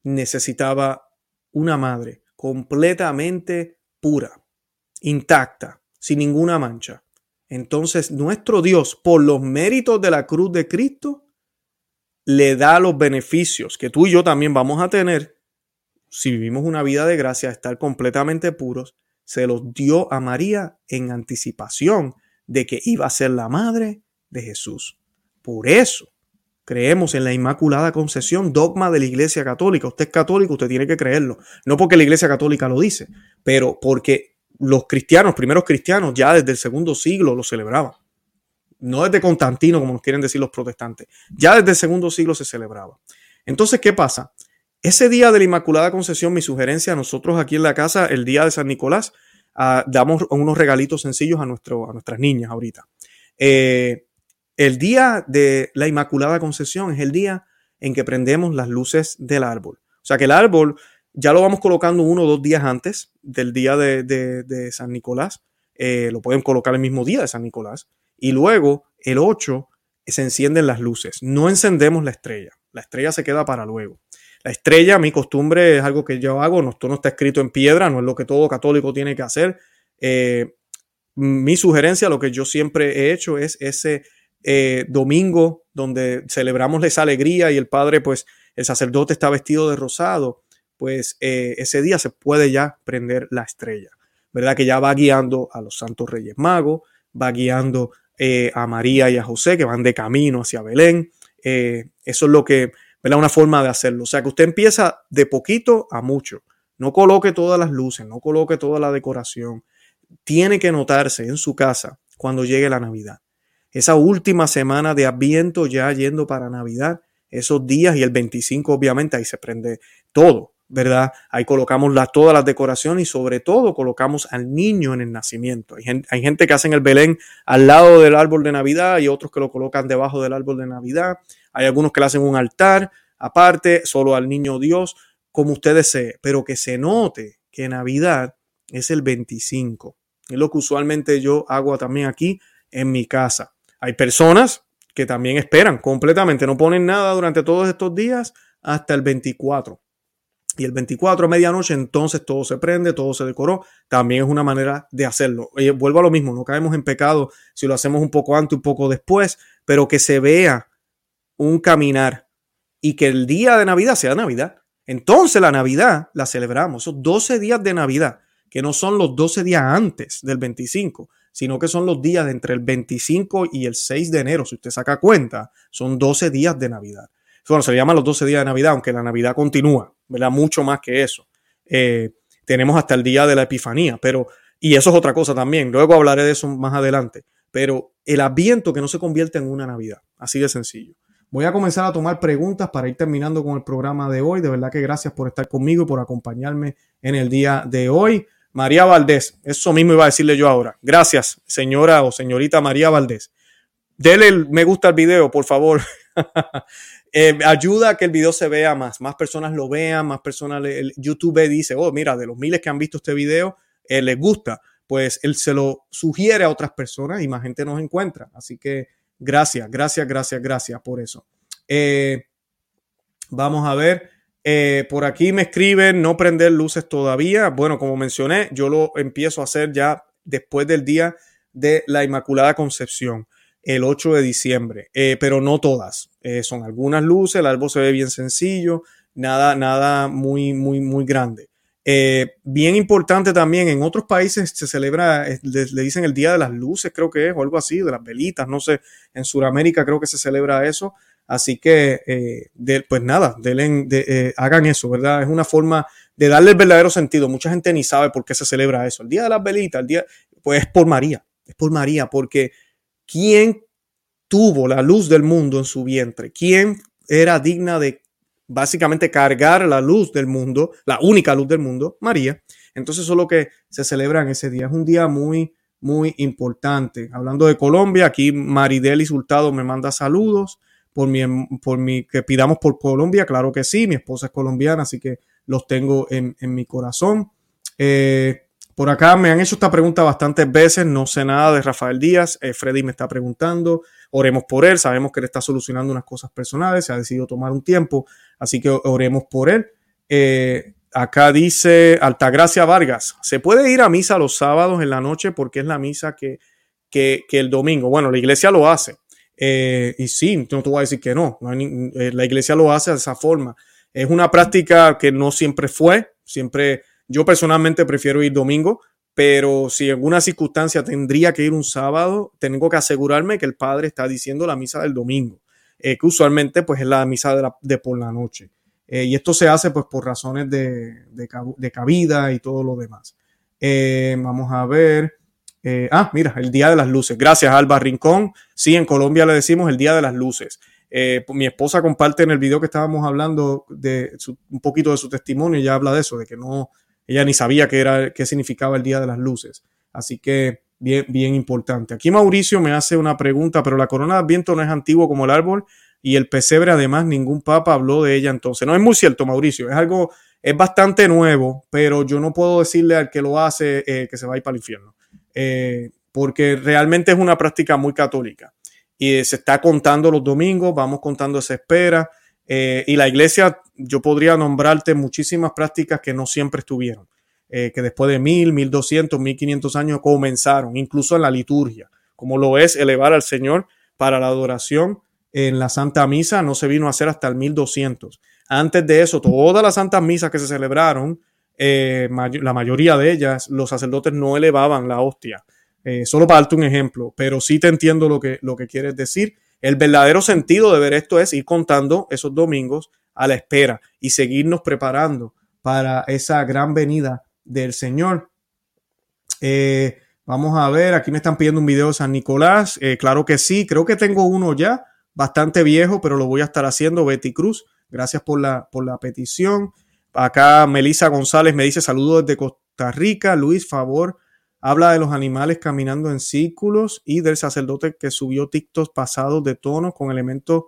necesitaba una madre completamente pura, intacta, sin ninguna mancha. Entonces nuestro Dios, por los méritos de la cruz de Cristo, le da los beneficios que tú y yo también vamos a tener si vivimos una vida de gracia, estar completamente puros, se los dio a María en anticipación de que iba a ser la madre de Jesús. Por eso creemos en la Inmaculada Concepción, dogma de la Iglesia Católica. Usted es católico, usted tiene que creerlo. No porque la Iglesia Católica lo dice, pero porque los cristianos, primeros cristianos, ya desde el segundo siglo lo celebraban. No desde Constantino, como nos quieren decir los protestantes. Ya desde el segundo siglo se celebraba. Entonces, ¿qué pasa? Ese día de la Inmaculada Concepción, mi sugerencia, nosotros aquí en la casa, el día de San Nicolás, ah, damos unos regalitos sencillos a, a nuestras niñas ahorita. Eh, el día de la Inmaculada Concepción es el día en que prendemos las luces del árbol. O sea que el árbol ya lo vamos colocando uno o dos días antes del día de, San Nicolás. Eh, lo pueden colocar el mismo día de San Nicolás. Y luego, el 8, se encienden las luces. No encendemos la estrella. La estrella se queda para luego. La estrella, mi costumbre, es algo que yo hago. Esto no está escrito en piedra, no es lo que todo católico tiene que hacer. Eh, mi sugerencia, lo que yo siempre he hecho es ese eh, domingo donde celebramos esa alegría y el padre, pues el sacerdote está vestido de rosado pues eh, ese día se puede ya prender la estrella, ¿verdad? Que ya va guiando a los santos reyes magos, va guiando eh, a María y a José que van de camino hacia Belén. Eh, eso es lo que, ¿verdad? Una forma de hacerlo. O sea, que usted empieza de poquito a mucho. No coloque todas las luces, no coloque toda la decoración. Tiene que notarse en su casa cuando llegue la Navidad. Esa última semana de Adviento ya yendo para Navidad, esos días y el 25 obviamente ahí se prende todo, ¿verdad? Ahí colocamos todas las decoraciones y sobre todo colocamos al niño en el nacimiento. Hay gente, que hace el Belén al lado del árbol de Navidad y otros que lo colocan debajo del árbol de Navidad. Hay algunos que le hacen un altar aparte, solo al niño Dios, como usted desee, pero que se note que Navidad es el 25. Es lo que usualmente yo hago también aquí en mi casa. Hay personas que también esperan completamente, no ponen nada durante todos estos días hasta el 24 y el 24 a medianoche entonces todo se prende, todo se decoró. También es una manera de hacerlo. vuelvo a lo mismo, no caemos en pecado si lo hacemos un poco antes, un poco después, pero que se vea un caminar y que el día de Navidad sea Navidad. Entonces la Navidad la celebramos, esos 12 días de Navidad, que no son los 12 días antes del 25, sino que son los días de entre el 25 y el 6 de enero. Si usted saca cuenta, son 12 días de Navidad. Bueno, se le llama los 12 días de Navidad, aunque la Navidad continúa, ¿verdad? Mucho más que eso. Eh, tenemos hasta el día de la Epifanía, pero, y eso es otra cosa también, luego hablaré de eso más adelante, pero el adviento que no se convierte en una Navidad, así de sencillo. Voy a comenzar a tomar preguntas para ir terminando con el programa de hoy. De verdad que gracias por estar conmigo y por acompañarme en el día de hoy. María Valdés, eso mismo iba a decirle yo ahora. Gracias, señora o señorita María Valdés. Dele el me gusta al video, por favor. Eh, ayuda a que el video se vea más, más personas lo vean, más personas, YouTube dice, oh, mira, de los miles que han visto este video, eh, les gusta, pues él se lo sugiere a otras personas y más gente nos encuentra. Así que gracias, gracias, gracias, gracias por eso. Eh, vamos a ver. por aquí me escriben no prender luces todavía. Bueno, como mencioné, yo lo empiezo a hacer ya después del día de la Inmaculada Concepción el 8 de diciembre, eh, pero no todas. Eh, son algunas luces, el árbol se ve bien sencillo, nada, nada muy, muy, muy grande. Eh, bien importante también, en otros países se celebra, le, dicen el Día de las Luces, creo que es, o algo así, de las velitas, no sé, en Sudamérica creo que se celebra eso. Así que, pues nada, hagan eso, ¿verdad? Es una forma de darle el verdadero sentido. Mucha gente ni sabe por qué se celebra eso. El Día de las Velitas, el día, pues es por María, es por María, porque ¿Quién tuvo la luz del mundo en su vientre? ¿Quién era digna de básicamente cargar la luz del mundo, la única luz del mundo? María. Entonces eso es lo que se celebra en ese día. Es un día muy, muy importante. Hablando de Colombia, aquí Maridelis Hurtado me manda saludos por mi, por mi, que pidamos por Colombia. Claro que sí, mi esposa es colombiana, así que los tengo en, en mi corazón. Eh, por acá me han hecho esta pregunta bastantes veces, no sé nada de Rafael Díaz, eh, Freddy me está preguntando, oremos por él. Sabemos que él está solucionando unas cosas personales, se ha decidido tomar un tiempo, así que oremos por él. Eh, acá dice Altagracia Vargas, ¿se puede ir a misa los sábados en la noche porque es la misa que, que, el domingo? Bueno, la iglesia lo hace. Eh, y sí, no te voy a decir que no, la iglesia lo hace de esa forma. Es una práctica que no siempre fue, siempre yo personalmente prefiero ir domingo, pero si en alguna circunstancia tendría que ir un sábado, tengo que asegurarme que el padre está diciendo la misa del domingo, eh, que usualmente pues es la misa de, por la noche. Eh, y esto se hace pues por razones de, de, cabida y todo lo demás. Eh, vamos a ver. ah, mira, el Día de las Luces. Gracias, Alba Rincón. Sí, en Colombia le decimos el Día de las Luces. mi esposa comparte en el video que estábamos hablando de un poquito de su testimonio, ya habla de eso, de que no, ella ni sabía qué, era, qué significaba el Día de las Luces. Así que bien, bien importante. Aquí Mauricio me hace una pregunta, pero la corona de Adviento no es antiguo como el árbol y el pesebre además ningún papa habló de ella entonces. No es muy cierto, Mauricio, es algo, es bastante nuevo, pero yo no puedo decirle al que lo hace eh, que se va a ir para el infierno, eh, porque realmente es una práctica muy católica y se está contando los domingos, vamos contando esa espera. Eh, y la iglesia, yo podría nombrarte muchísimas prácticas que no siempre estuvieron, eh, que después de mil, mil doscientos, mil quinientos años comenzaron, incluso en la liturgia, como lo es elevar al Señor para la adoración en la Santa Misa, no se vino a hacer hasta el 1200. Antes de eso, todas las santas misas que se celebraron, eh, la mayoría de ellas, los sacerdotes no elevaban la hostia. solo para darte un ejemplo, pero sí te entiendo lo que, lo que quieres decir el verdadero sentido de ver esto es ir contando esos domingos a la espera y seguirnos preparando para esa gran venida del Señor. Eh, vamos a ver, aquí me están pidiendo un video de San Nicolás. Eh, claro que sí, creo que tengo uno ya, bastante viejo, pero lo voy a estar haciendo. Betty Cruz, gracias por la, por la petición. Acá Melisa González me dice saludos desde Costa Rica. Luis, favor, Habla de los animales caminando en círculos y del sacerdote que subió TikToks pasados de tono con elementos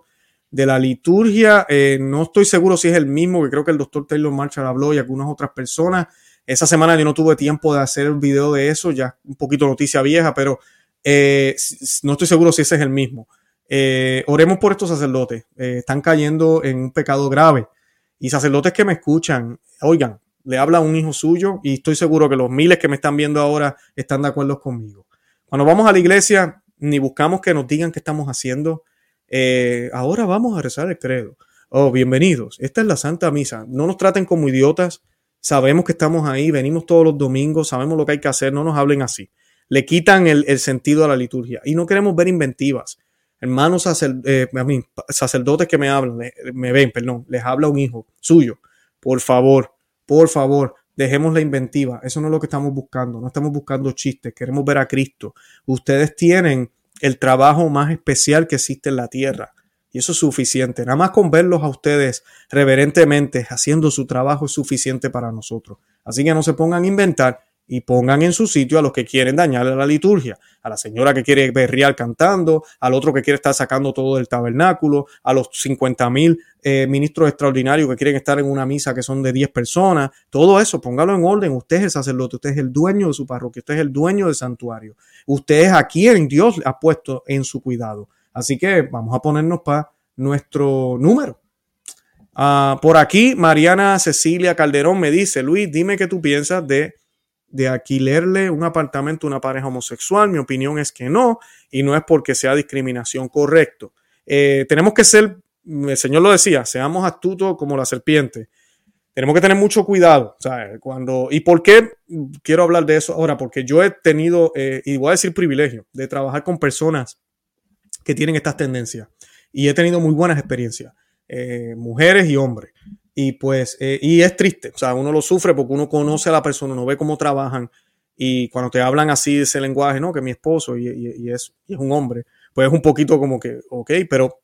de la liturgia. Eh, no estoy seguro si es el mismo, que creo que el doctor Taylor Marshall habló y algunas otras personas. Esa semana yo no tuve tiempo de hacer el video de eso, ya un poquito noticia vieja, pero eh, no estoy seguro si ese es el mismo. Eh, oremos por estos sacerdotes. están cayendo en un pecado grave. Y sacerdotes que me escuchan, oigan, le habla a un hijo suyo y estoy seguro que los miles que me están viendo ahora están de acuerdo conmigo. Cuando vamos a la iglesia, ni buscamos que nos digan qué estamos haciendo. Eh, ahora vamos a rezar el credo. Oh, bienvenidos. Esta es la Santa Misa. No nos traten como idiotas. Sabemos que estamos ahí, venimos todos los domingos, sabemos lo que hay que hacer, no nos hablen así. Le quitan el, sentido a la liturgia y no queremos ver inventivas. Hermanos eh, sacerdotes que me hablan, me ven, perdón, les habla un hijo suyo. Por favor, por favor, dejemos la inventiva. Eso no es lo que estamos buscando. No estamos buscando chistes. Queremos ver a Cristo. Ustedes tienen el trabajo más especial que existe en la tierra. Y eso es suficiente. Nada más con verlos a ustedes reverentemente haciendo su trabajo es suficiente para nosotros. Así que no se pongan a inventar y pongan en su sitio a los que quieren dañarle la liturgia, a la señora que quiere berrear cantando, al otro que quiere estar sacando todo del tabernáculo, a los 50 mil eh, ministros extraordinarios que quieren estar en una misa que son de 10 personas, todo eso, póngalo en orden. Usted es el sacerdote, usted es el dueño de su parroquia, usted es el dueño del santuario, usted es a quien Dios ha puesto en su cuidado. Así que vamos a ponernos para nuestro número. Ah, por aquí, Mariana Cecilia Calderón me dice, Luis, dime qué tú piensas de de alquilerle un apartamento a una pareja homosexual. Mi opinión es que no, y no es porque sea discriminación correcto. Eh, tenemos que ser, el Señor lo decía, seamos astutos como la serpiente. Tenemos que tener mucho cuidado. Cuando, ¿Y por qué quiero hablar de eso ahora? Porque yo he tenido, eh, y voy a decir privilegio, de trabajar con personas que tienen estas tendencias. Y he tenido muy buenas experiencias, eh, mujeres y hombres. Y pues, eh, y es triste, o sea, uno lo sufre porque uno conoce a la persona, uno ve cómo trabajan y cuando te hablan así de ese lenguaje, ¿no? Que mi esposo y, es, es un hombre, pues es un poquito como que, ok, pero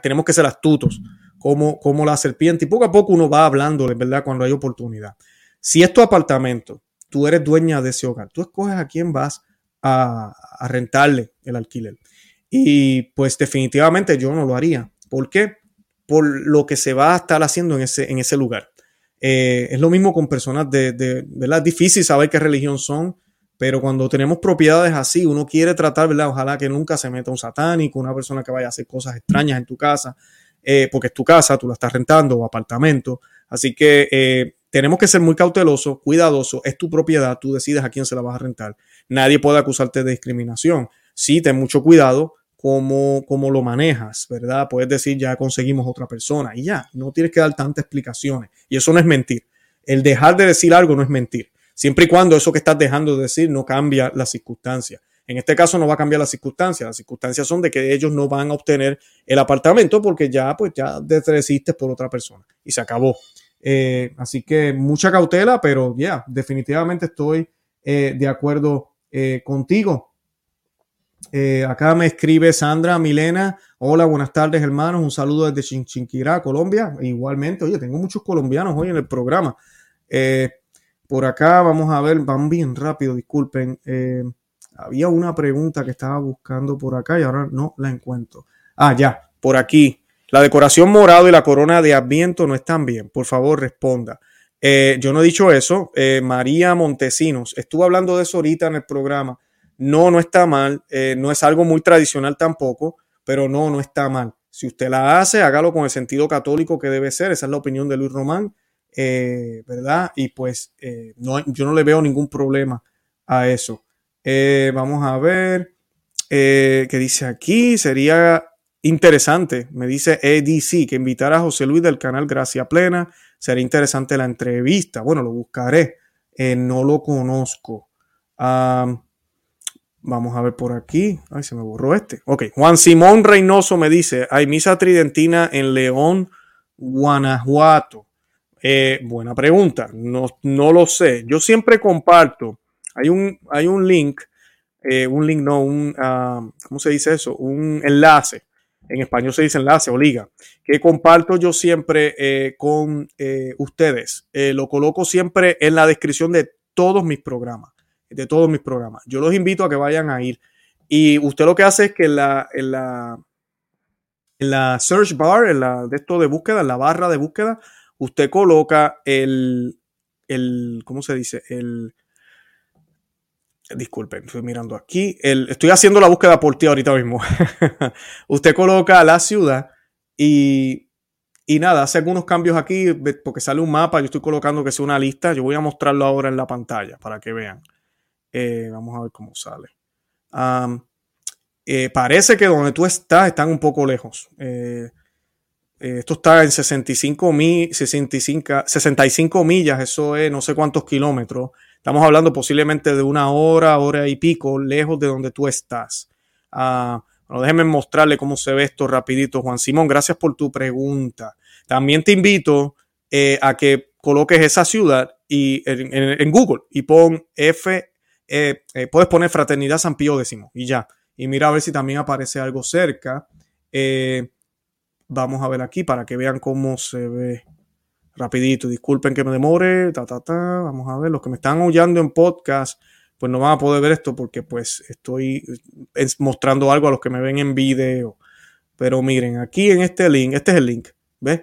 tenemos que ser astutos, como, como la serpiente, y poco a poco uno va hablando, verdad, cuando hay oportunidad. Si es tu apartamento, tú eres dueña de ese hogar, tú escoges a quién vas a, a rentarle el alquiler. Y pues definitivamente yo no lo haría. ¿Por qué? Por lo que se va a estar haciendo en ese, en ese lugar. Eh, es lo mismo con personas de, de, ¿verdad? Es difícil saber qué religión son, Pero cuando tenemos propiedades así, uno quiere tratar, ¿verdad? Ojalá que nunca se meta un satánico, una persona que vaya a hacer cosas extrañas en tu casa, eh, porque es tu casa, tú la estás rentando o apartamento. Así que eh, tenemos que ser muy cautelosos, cuidadosos. Es tu propiedad, tú decides a quién se la vas a rentar. Nadie puede acusarte de discriminación. Sí, ten mucho cuidado cómo, cómo lo manejas, ¿verdad? Puedes decir, ya conseguimos otra persona y ya, no tienes que dar tantas explicaciones. Y eso no es mentir. El dejar de decir algo no es mentir siempre y cuando eso que estás dejando de decir no cambia las circunstancias. En este caso no va a cambiar las circunstancias. Las circunstancias son de que ellos no van a obtener el apartamento porque ya, pues, ya decidiste por otra persona y se acabó. Eh, así que mucha cautela, pero ya, definitivamente estoy eh, de acuerdo eh, contigo. Acá me escribe Sandra Milena. Hola, buenas tardes, hermanos. Un saludo desde Chinquirá, Colombia. Igualmente, oye, tengo muchos colombianos hoy en el programa. Por acá vamos a ver, van bien rápido, disculpen. Eh, había una pregunta que estaba buscando por acá y ahora no la encuentro. Ah, ya, por aquí. La decoración morado y la corona de Adviento no están bien. Por favor, responda. Eh, yo no he dicho eso. Eh, María Montesinos, estuve hablando de eso ahorita en el programa. No, no está mal. no es algo muy tradicional tampoco, pero no, no está mal. Si usted la hace, hágalo con el sentido católico que debe ser. Esa es la opinión de Luis Román. Eh, ¿verdad? Y pues eh, no, yo no le veo ningún problema a eso. Eh, vamos a ver qué dice aquí. Sería interesante, me dice EDC, que invitar a José Luis del canal Gracia Plena. Sería interesante la entrevista. Bueno, lo buscaré. no lo conozco. Vamos a ver por aquí. Ay, se me borró este. Ok, Juan Simón Reynoso me dice, hay misa tridentina en León, Guanajuato. Eh, buena pregunta, no, no, lo sé. Yo siempre comparto, hay un, hay un link, eh, un link, no, un, uh, ¿cómo se dice eso? Un enlace, en español se dice enlace o liga, que comparto yo siempre eh, con ustedes. lo coloco siempre en la descripción de todos mis programas, de todos mis programas. Yo los invito a que vayan a ir. Y usted lo que hace es que en la, la, la search bar, en la de esto de búsqueda, en la barra de búsqueda, usted coloca el, el ¿cómo se dice? El, disculpen, estoy mirando aquí, el, estoy haciendo la búsqueda por ti ahorita mismo. usted coloca la ciudad y, y nada, hace algunos cambios aquí porque sale un mapa, yo estoy colocando que sea una lista, yo voy a mostrarlo ahora en la pantalla para que vean. Eh, vamos a ver cómo sale. Eh, parece que donde tú estás están un poco lejos. Eh, esto está en 65, 65, 65 millas, eso es no sé cuántos kilómetros. Estamos hablando posiblemente de una hora, hora y pico, lejos de donde tú estás. Uh, bueno, déjenme mostrarle cómo se ve esto rapidito, Juan Simón. Gracias por tu pregunta. También te invito a que coloques esa ciudad y, en, Google y pon F, eh, puedes poner Fraternidad San Pío X y ya. Y mira a ver si también aparece algo cerca. Eh, Vamos a ver aquí para que vean cómo se ve rapidito. Disculpen que me demore. Ta, ta, ta. Vamos a ver. Los que me están oyendo en podcast, pues no van a poder ver esto porque pues estoy mostrando algo a los que me ven en video. Pero miren, aquí en este link, este es el link. ¿Ves?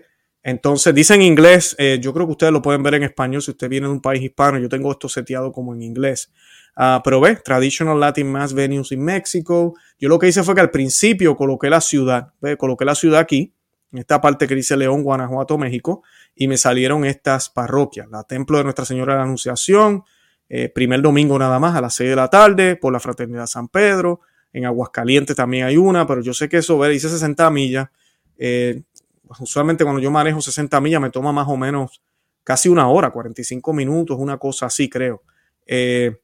Entonces, dice en inglés, eh, yo creo que ustedes lo pueden ver en español si usted viene de un país hispano, yo tengo esto seteado como en inglés. Uh, pero ve, Traditional Latin Mass Venues in Mexico. Yo lo que hice fue que al principio coloqué la ciudad, ve, coloqué la ciudad aquí, en esta parte que dice León, Guanajuato, México, y me salieron estas parroquias. La Templo de Nuestra Señora de la Anunciación, eh, primer domingo nada más a las 6 de la tarde, por la Fraternidad San Pedro. En Aguascalientes también hay una, pero yo sé que eso, ve, dice 60 millas. Eh, usualmente cuando yo manejo 60 millas me toma más o menos casi una hora, 45 minutos, una cosa así creo. Eh,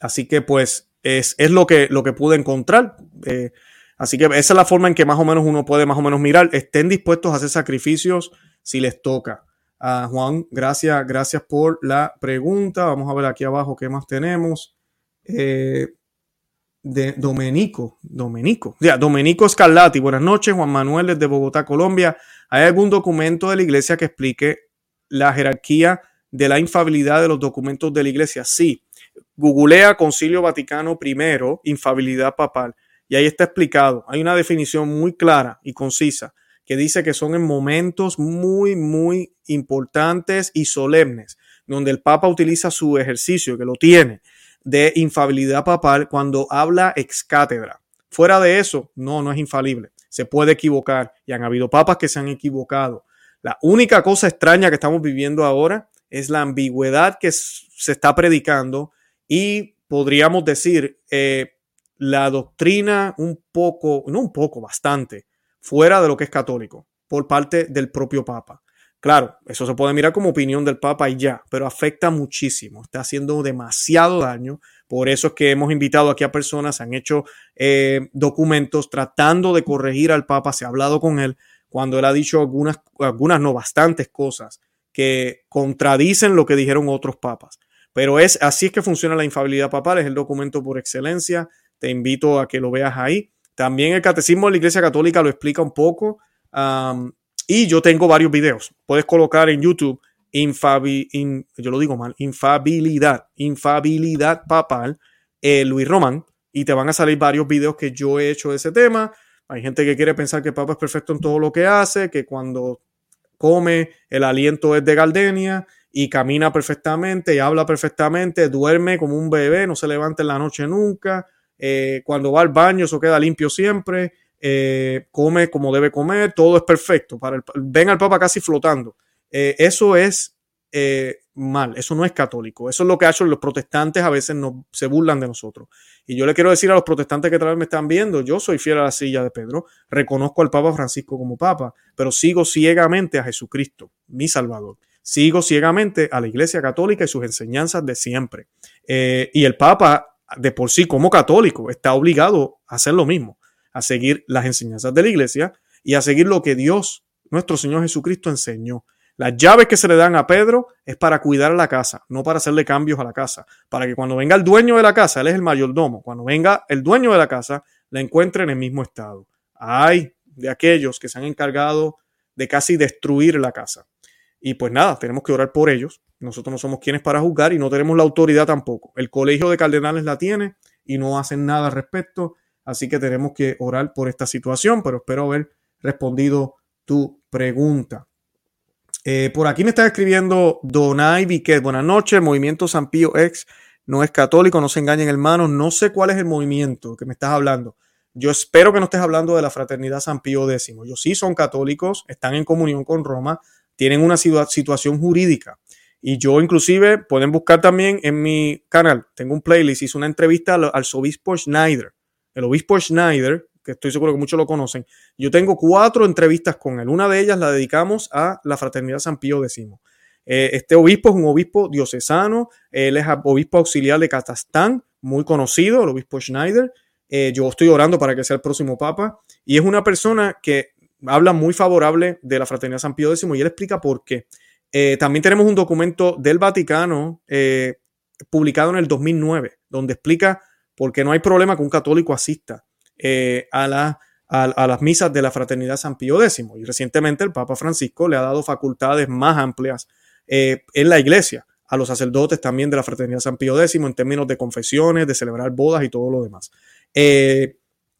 así que pues es, lo, que, lo que pude encontrar. Eh, así que esa es la forma en que más o menos uno puede más o menos mirar. Estén dispuestos a hacer sacrificios si les toca. Uh, Juan, gracias, gracias por la pregunta. Vamos a ver aquí abajo qué más tenemos. Eh, de Domenico, Domenico, ya, Domenico Scarlatti, buenas noches, Juan Manuel desde Bogotá, Colombia. ¿Hay algún documento de la iglesia que explique la jerarquía de la infabilidad de los documentos de la iglesia? Sí, googlea Concilio Vaticano I, infabilidad papal, y ahí está explicado. Hay una definición muy clara y concisa que dice que son en momentos muy, muy importantes y solemnes, donde el Papa utiliza su ejercicio, que lo tiene, de infabilidad papal cuando habla ex cátedra. Fuera de eso, no, no es infalible. Se puede equivocar y han habido papas que se han equivocado. La única cosa extraña que estamos viviendo ahora es la ambigüedad que se está predicando y podríamos decir eh, la doctrina un poco, no un poco, bastante, fuera de lo que es católico por parte del propio Papa. Claro, eso se puede mirar como opinión del Papa y ya, pero afecta muchísimo, está haciendo demasiado daño. Por eso es que hemos invitado aquí a personas, han hecho eh, documentos tratando de corregir al Papa, se ha hablado con él, cuando él ha dicho algunas, algunas no bastantes cosas que contradicen lo que dijeron otros papas. Pero es así es que funciona la infabilidad papal, es el documento por excelencia. Te invito a que lo veas ahí. También el catecismo de la Iglesia Católica lo explica un poco. Y yo tengo varios videos. Puedes colocar en YouTube infabi, yo lo digo mal, infabilidad, infabilidad papal, eh, Luis Román, y te van a salir varios videos que yo he hecho de ese tema. Hay gente que quiere pensar que el Papa es perfecto en todo lo que hace, que cuando come el aliento es de galdenia y camina perfectamente y habla perfectamente, duerme como un bebé, no se levanta en la noche nunca, eh, cuando va al baño eso queda limpio siempre, eh, come como debe comer, todo es perfecto. Para el, ven al Papa casi flotando. Eh, eso es mal, eso no es católico. Eso es lo que ha hecho los protestantes, a veces no, se burlan de nosotros. Y yo le quiero decir a los protestantes que tal vez me están viendo, yo soy fiel a la silla de Pedro, reconozco al Papa Francisco como Papa, pero sigo ciegamente a Jesucristo, mi Salvador. Sigo ciegamente a la Iglesia Católica y sus enseñanzas de siempre. Eh, y el Papa, de por sí como católico, está obligado a hacer lo mismo, a seguir las enseñanzas de la Iglesia y a seguir lo que Dios, nuestro Señor Jesucristo, enseñó. Las llaves que se le dan a Pedro es para cuidar la casa, no para hacerle cambios a la casa. Para que cuando venga el dueño de la casa, él es el mayordomo, cuando venga el dueño de la casa, la encuentre en el mismo estado. Hay de aquellos que se han encargado de casi destruir la casa. Y pues nada, tenemos que orar por ellos. Nosotros no somos quienes para juzgar y no tenemos la autoridad tampoco. El colegio de cardenales la tiene y no hacen nada al respecto. Así que tenemos que orar por esta situación, pero espero haber respondido tu pregunta. Eh, por aquí me está escribiendo Donay Viquet. Buenas noches. movimiento San Pío X no es católico, no se engañen hermanos. No sé cuál es el movimiento que me estás hablando. Yo espero que no estés hablando de la fraternidad San Pío X. Ellos sí son católicos, están en comunión con Roma, tienen una situación jurídica. Y yo inclusive pueden buscar también en mi canal, tengo un playlist, hice una entrevista al, al obispo Schneider. El obispo Schneider que estoy seguro que muchos lo conocen. Yo tengo cuatro entrevistas con él. Una de ellas la dedicamos a la Fraternidad San Pío X. Eh, este obispo es un obispo diocesano, él es obispo auxiliar de Kazajstán, muy conocido, el obispo Schneider. Eh, yo estoy orando para que sea el próximo papa y es una persona que habla muy favorable de la Fraternidad San Pío X y él explica por qué. Eh, también tenemos un documento del Vaticano publicado en el 2009, donde explica por qué no hay problema que un católico asista eh, a, las misas de la Fraternidad San Pío X. Y recientemente el Papa Francisco le ha dado facultades más amplias eh, en la iglesia a los sacerdotes también de la Fraternidad San Pío X en términos de confesiones, de celebrar bodas y todo lo demás. Eh,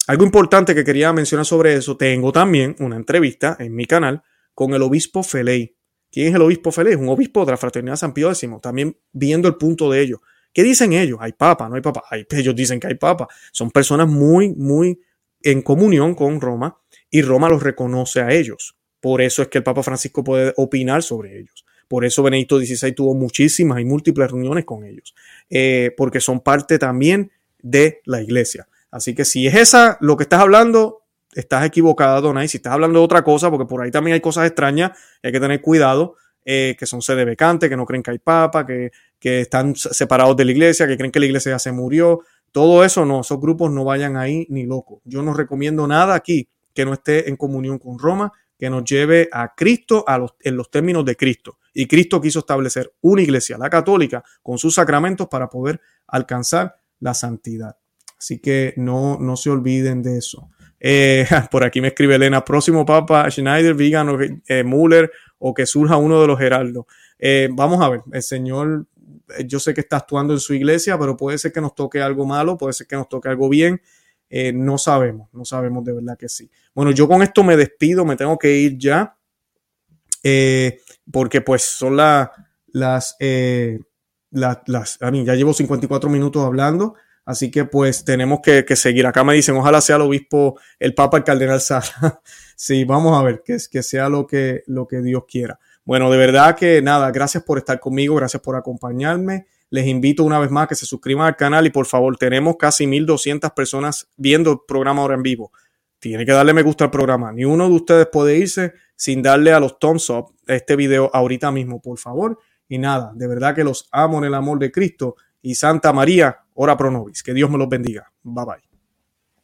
algo importante que quería mencionar sobre eso, tengo también una entrevista en mi canal con el obispo Feley. ¿Quién es el obispo Feley? Un obispo de la Fraternidad San Pío X, también viendo el punto de ellos. ¿Qué dicen ellos? Hay papa, no hay papa. ellos dicen que hay papa. Son personas muy, muy en comunión con Roma y Roma los reconoce a ellos. Por eso es que el Papa Francisco puede opinar sobre ellos. Por eso Benedicto XVI tuvo muchísimas y múltiples reuniones con ellos, eh, porque son parte también de la iglesia. Así que si es esa lo que estás hablando, estás equivocada, Donay. Si estás hablando de otra cosa, porque por ahí también hay cosas extrañas, hay que tener cuidado, eh, que son sede becantes, que no creen que hay papa, que que están separados de la iglesia, que creen que la iglesia ya se murió. Todo eso no, esos grupos no vayan ahí ni locos. Yo no recomiendo nada aquí que no esté en comunión con Roma, que nos lleve a Cristo a los, en los términos de Cristo. Y Cristo quiso establecer una iglesia, la católica, con sus sacramentos para poder alcanzar la santidad. Así que no, no se olviden de eso. Eh, por aquí me escribe Elena, próximo Papa Schneider, Vigan o eh, Müller o que surja uno de los heraldos. Eh, vamos a ver, el Señor yo sé que está actuando en su iglesia, pero puede ser que nos toque algo malo, puede ser que nos toque algo bien. Eh, no sabemos, no sabemos de verdad que sí. Bueno, yo con esto me despido, me tengo que ir ya, eh, porque pues son las las, a mí ya llevo 54 minutos hablando, así que pues tenemos que, seguir. Acá me dicen, ojalá sea el obispo, el papa, el cardenal Sara. sí, vamos a ver, que, que sea lo que, lo que Dios quiera. Bueno, de verdad que nada, gracias por estar conmigo, gracias por acompañarme. Les invito una vez más que se suscriban al canal y por favor, tenemos casi 1200 personas viendo el programa ahora en vivo. Tiene que darle me gusta al programa. Ni uno de ustedes puede irse sin darle a los thumbs up a este video ahorita mismo, por favor. Y nada, de verdad que los amo en el amor de Cristo. Y Santa María, ora pro nobis. Que Dios me los bendiga. Bye bye.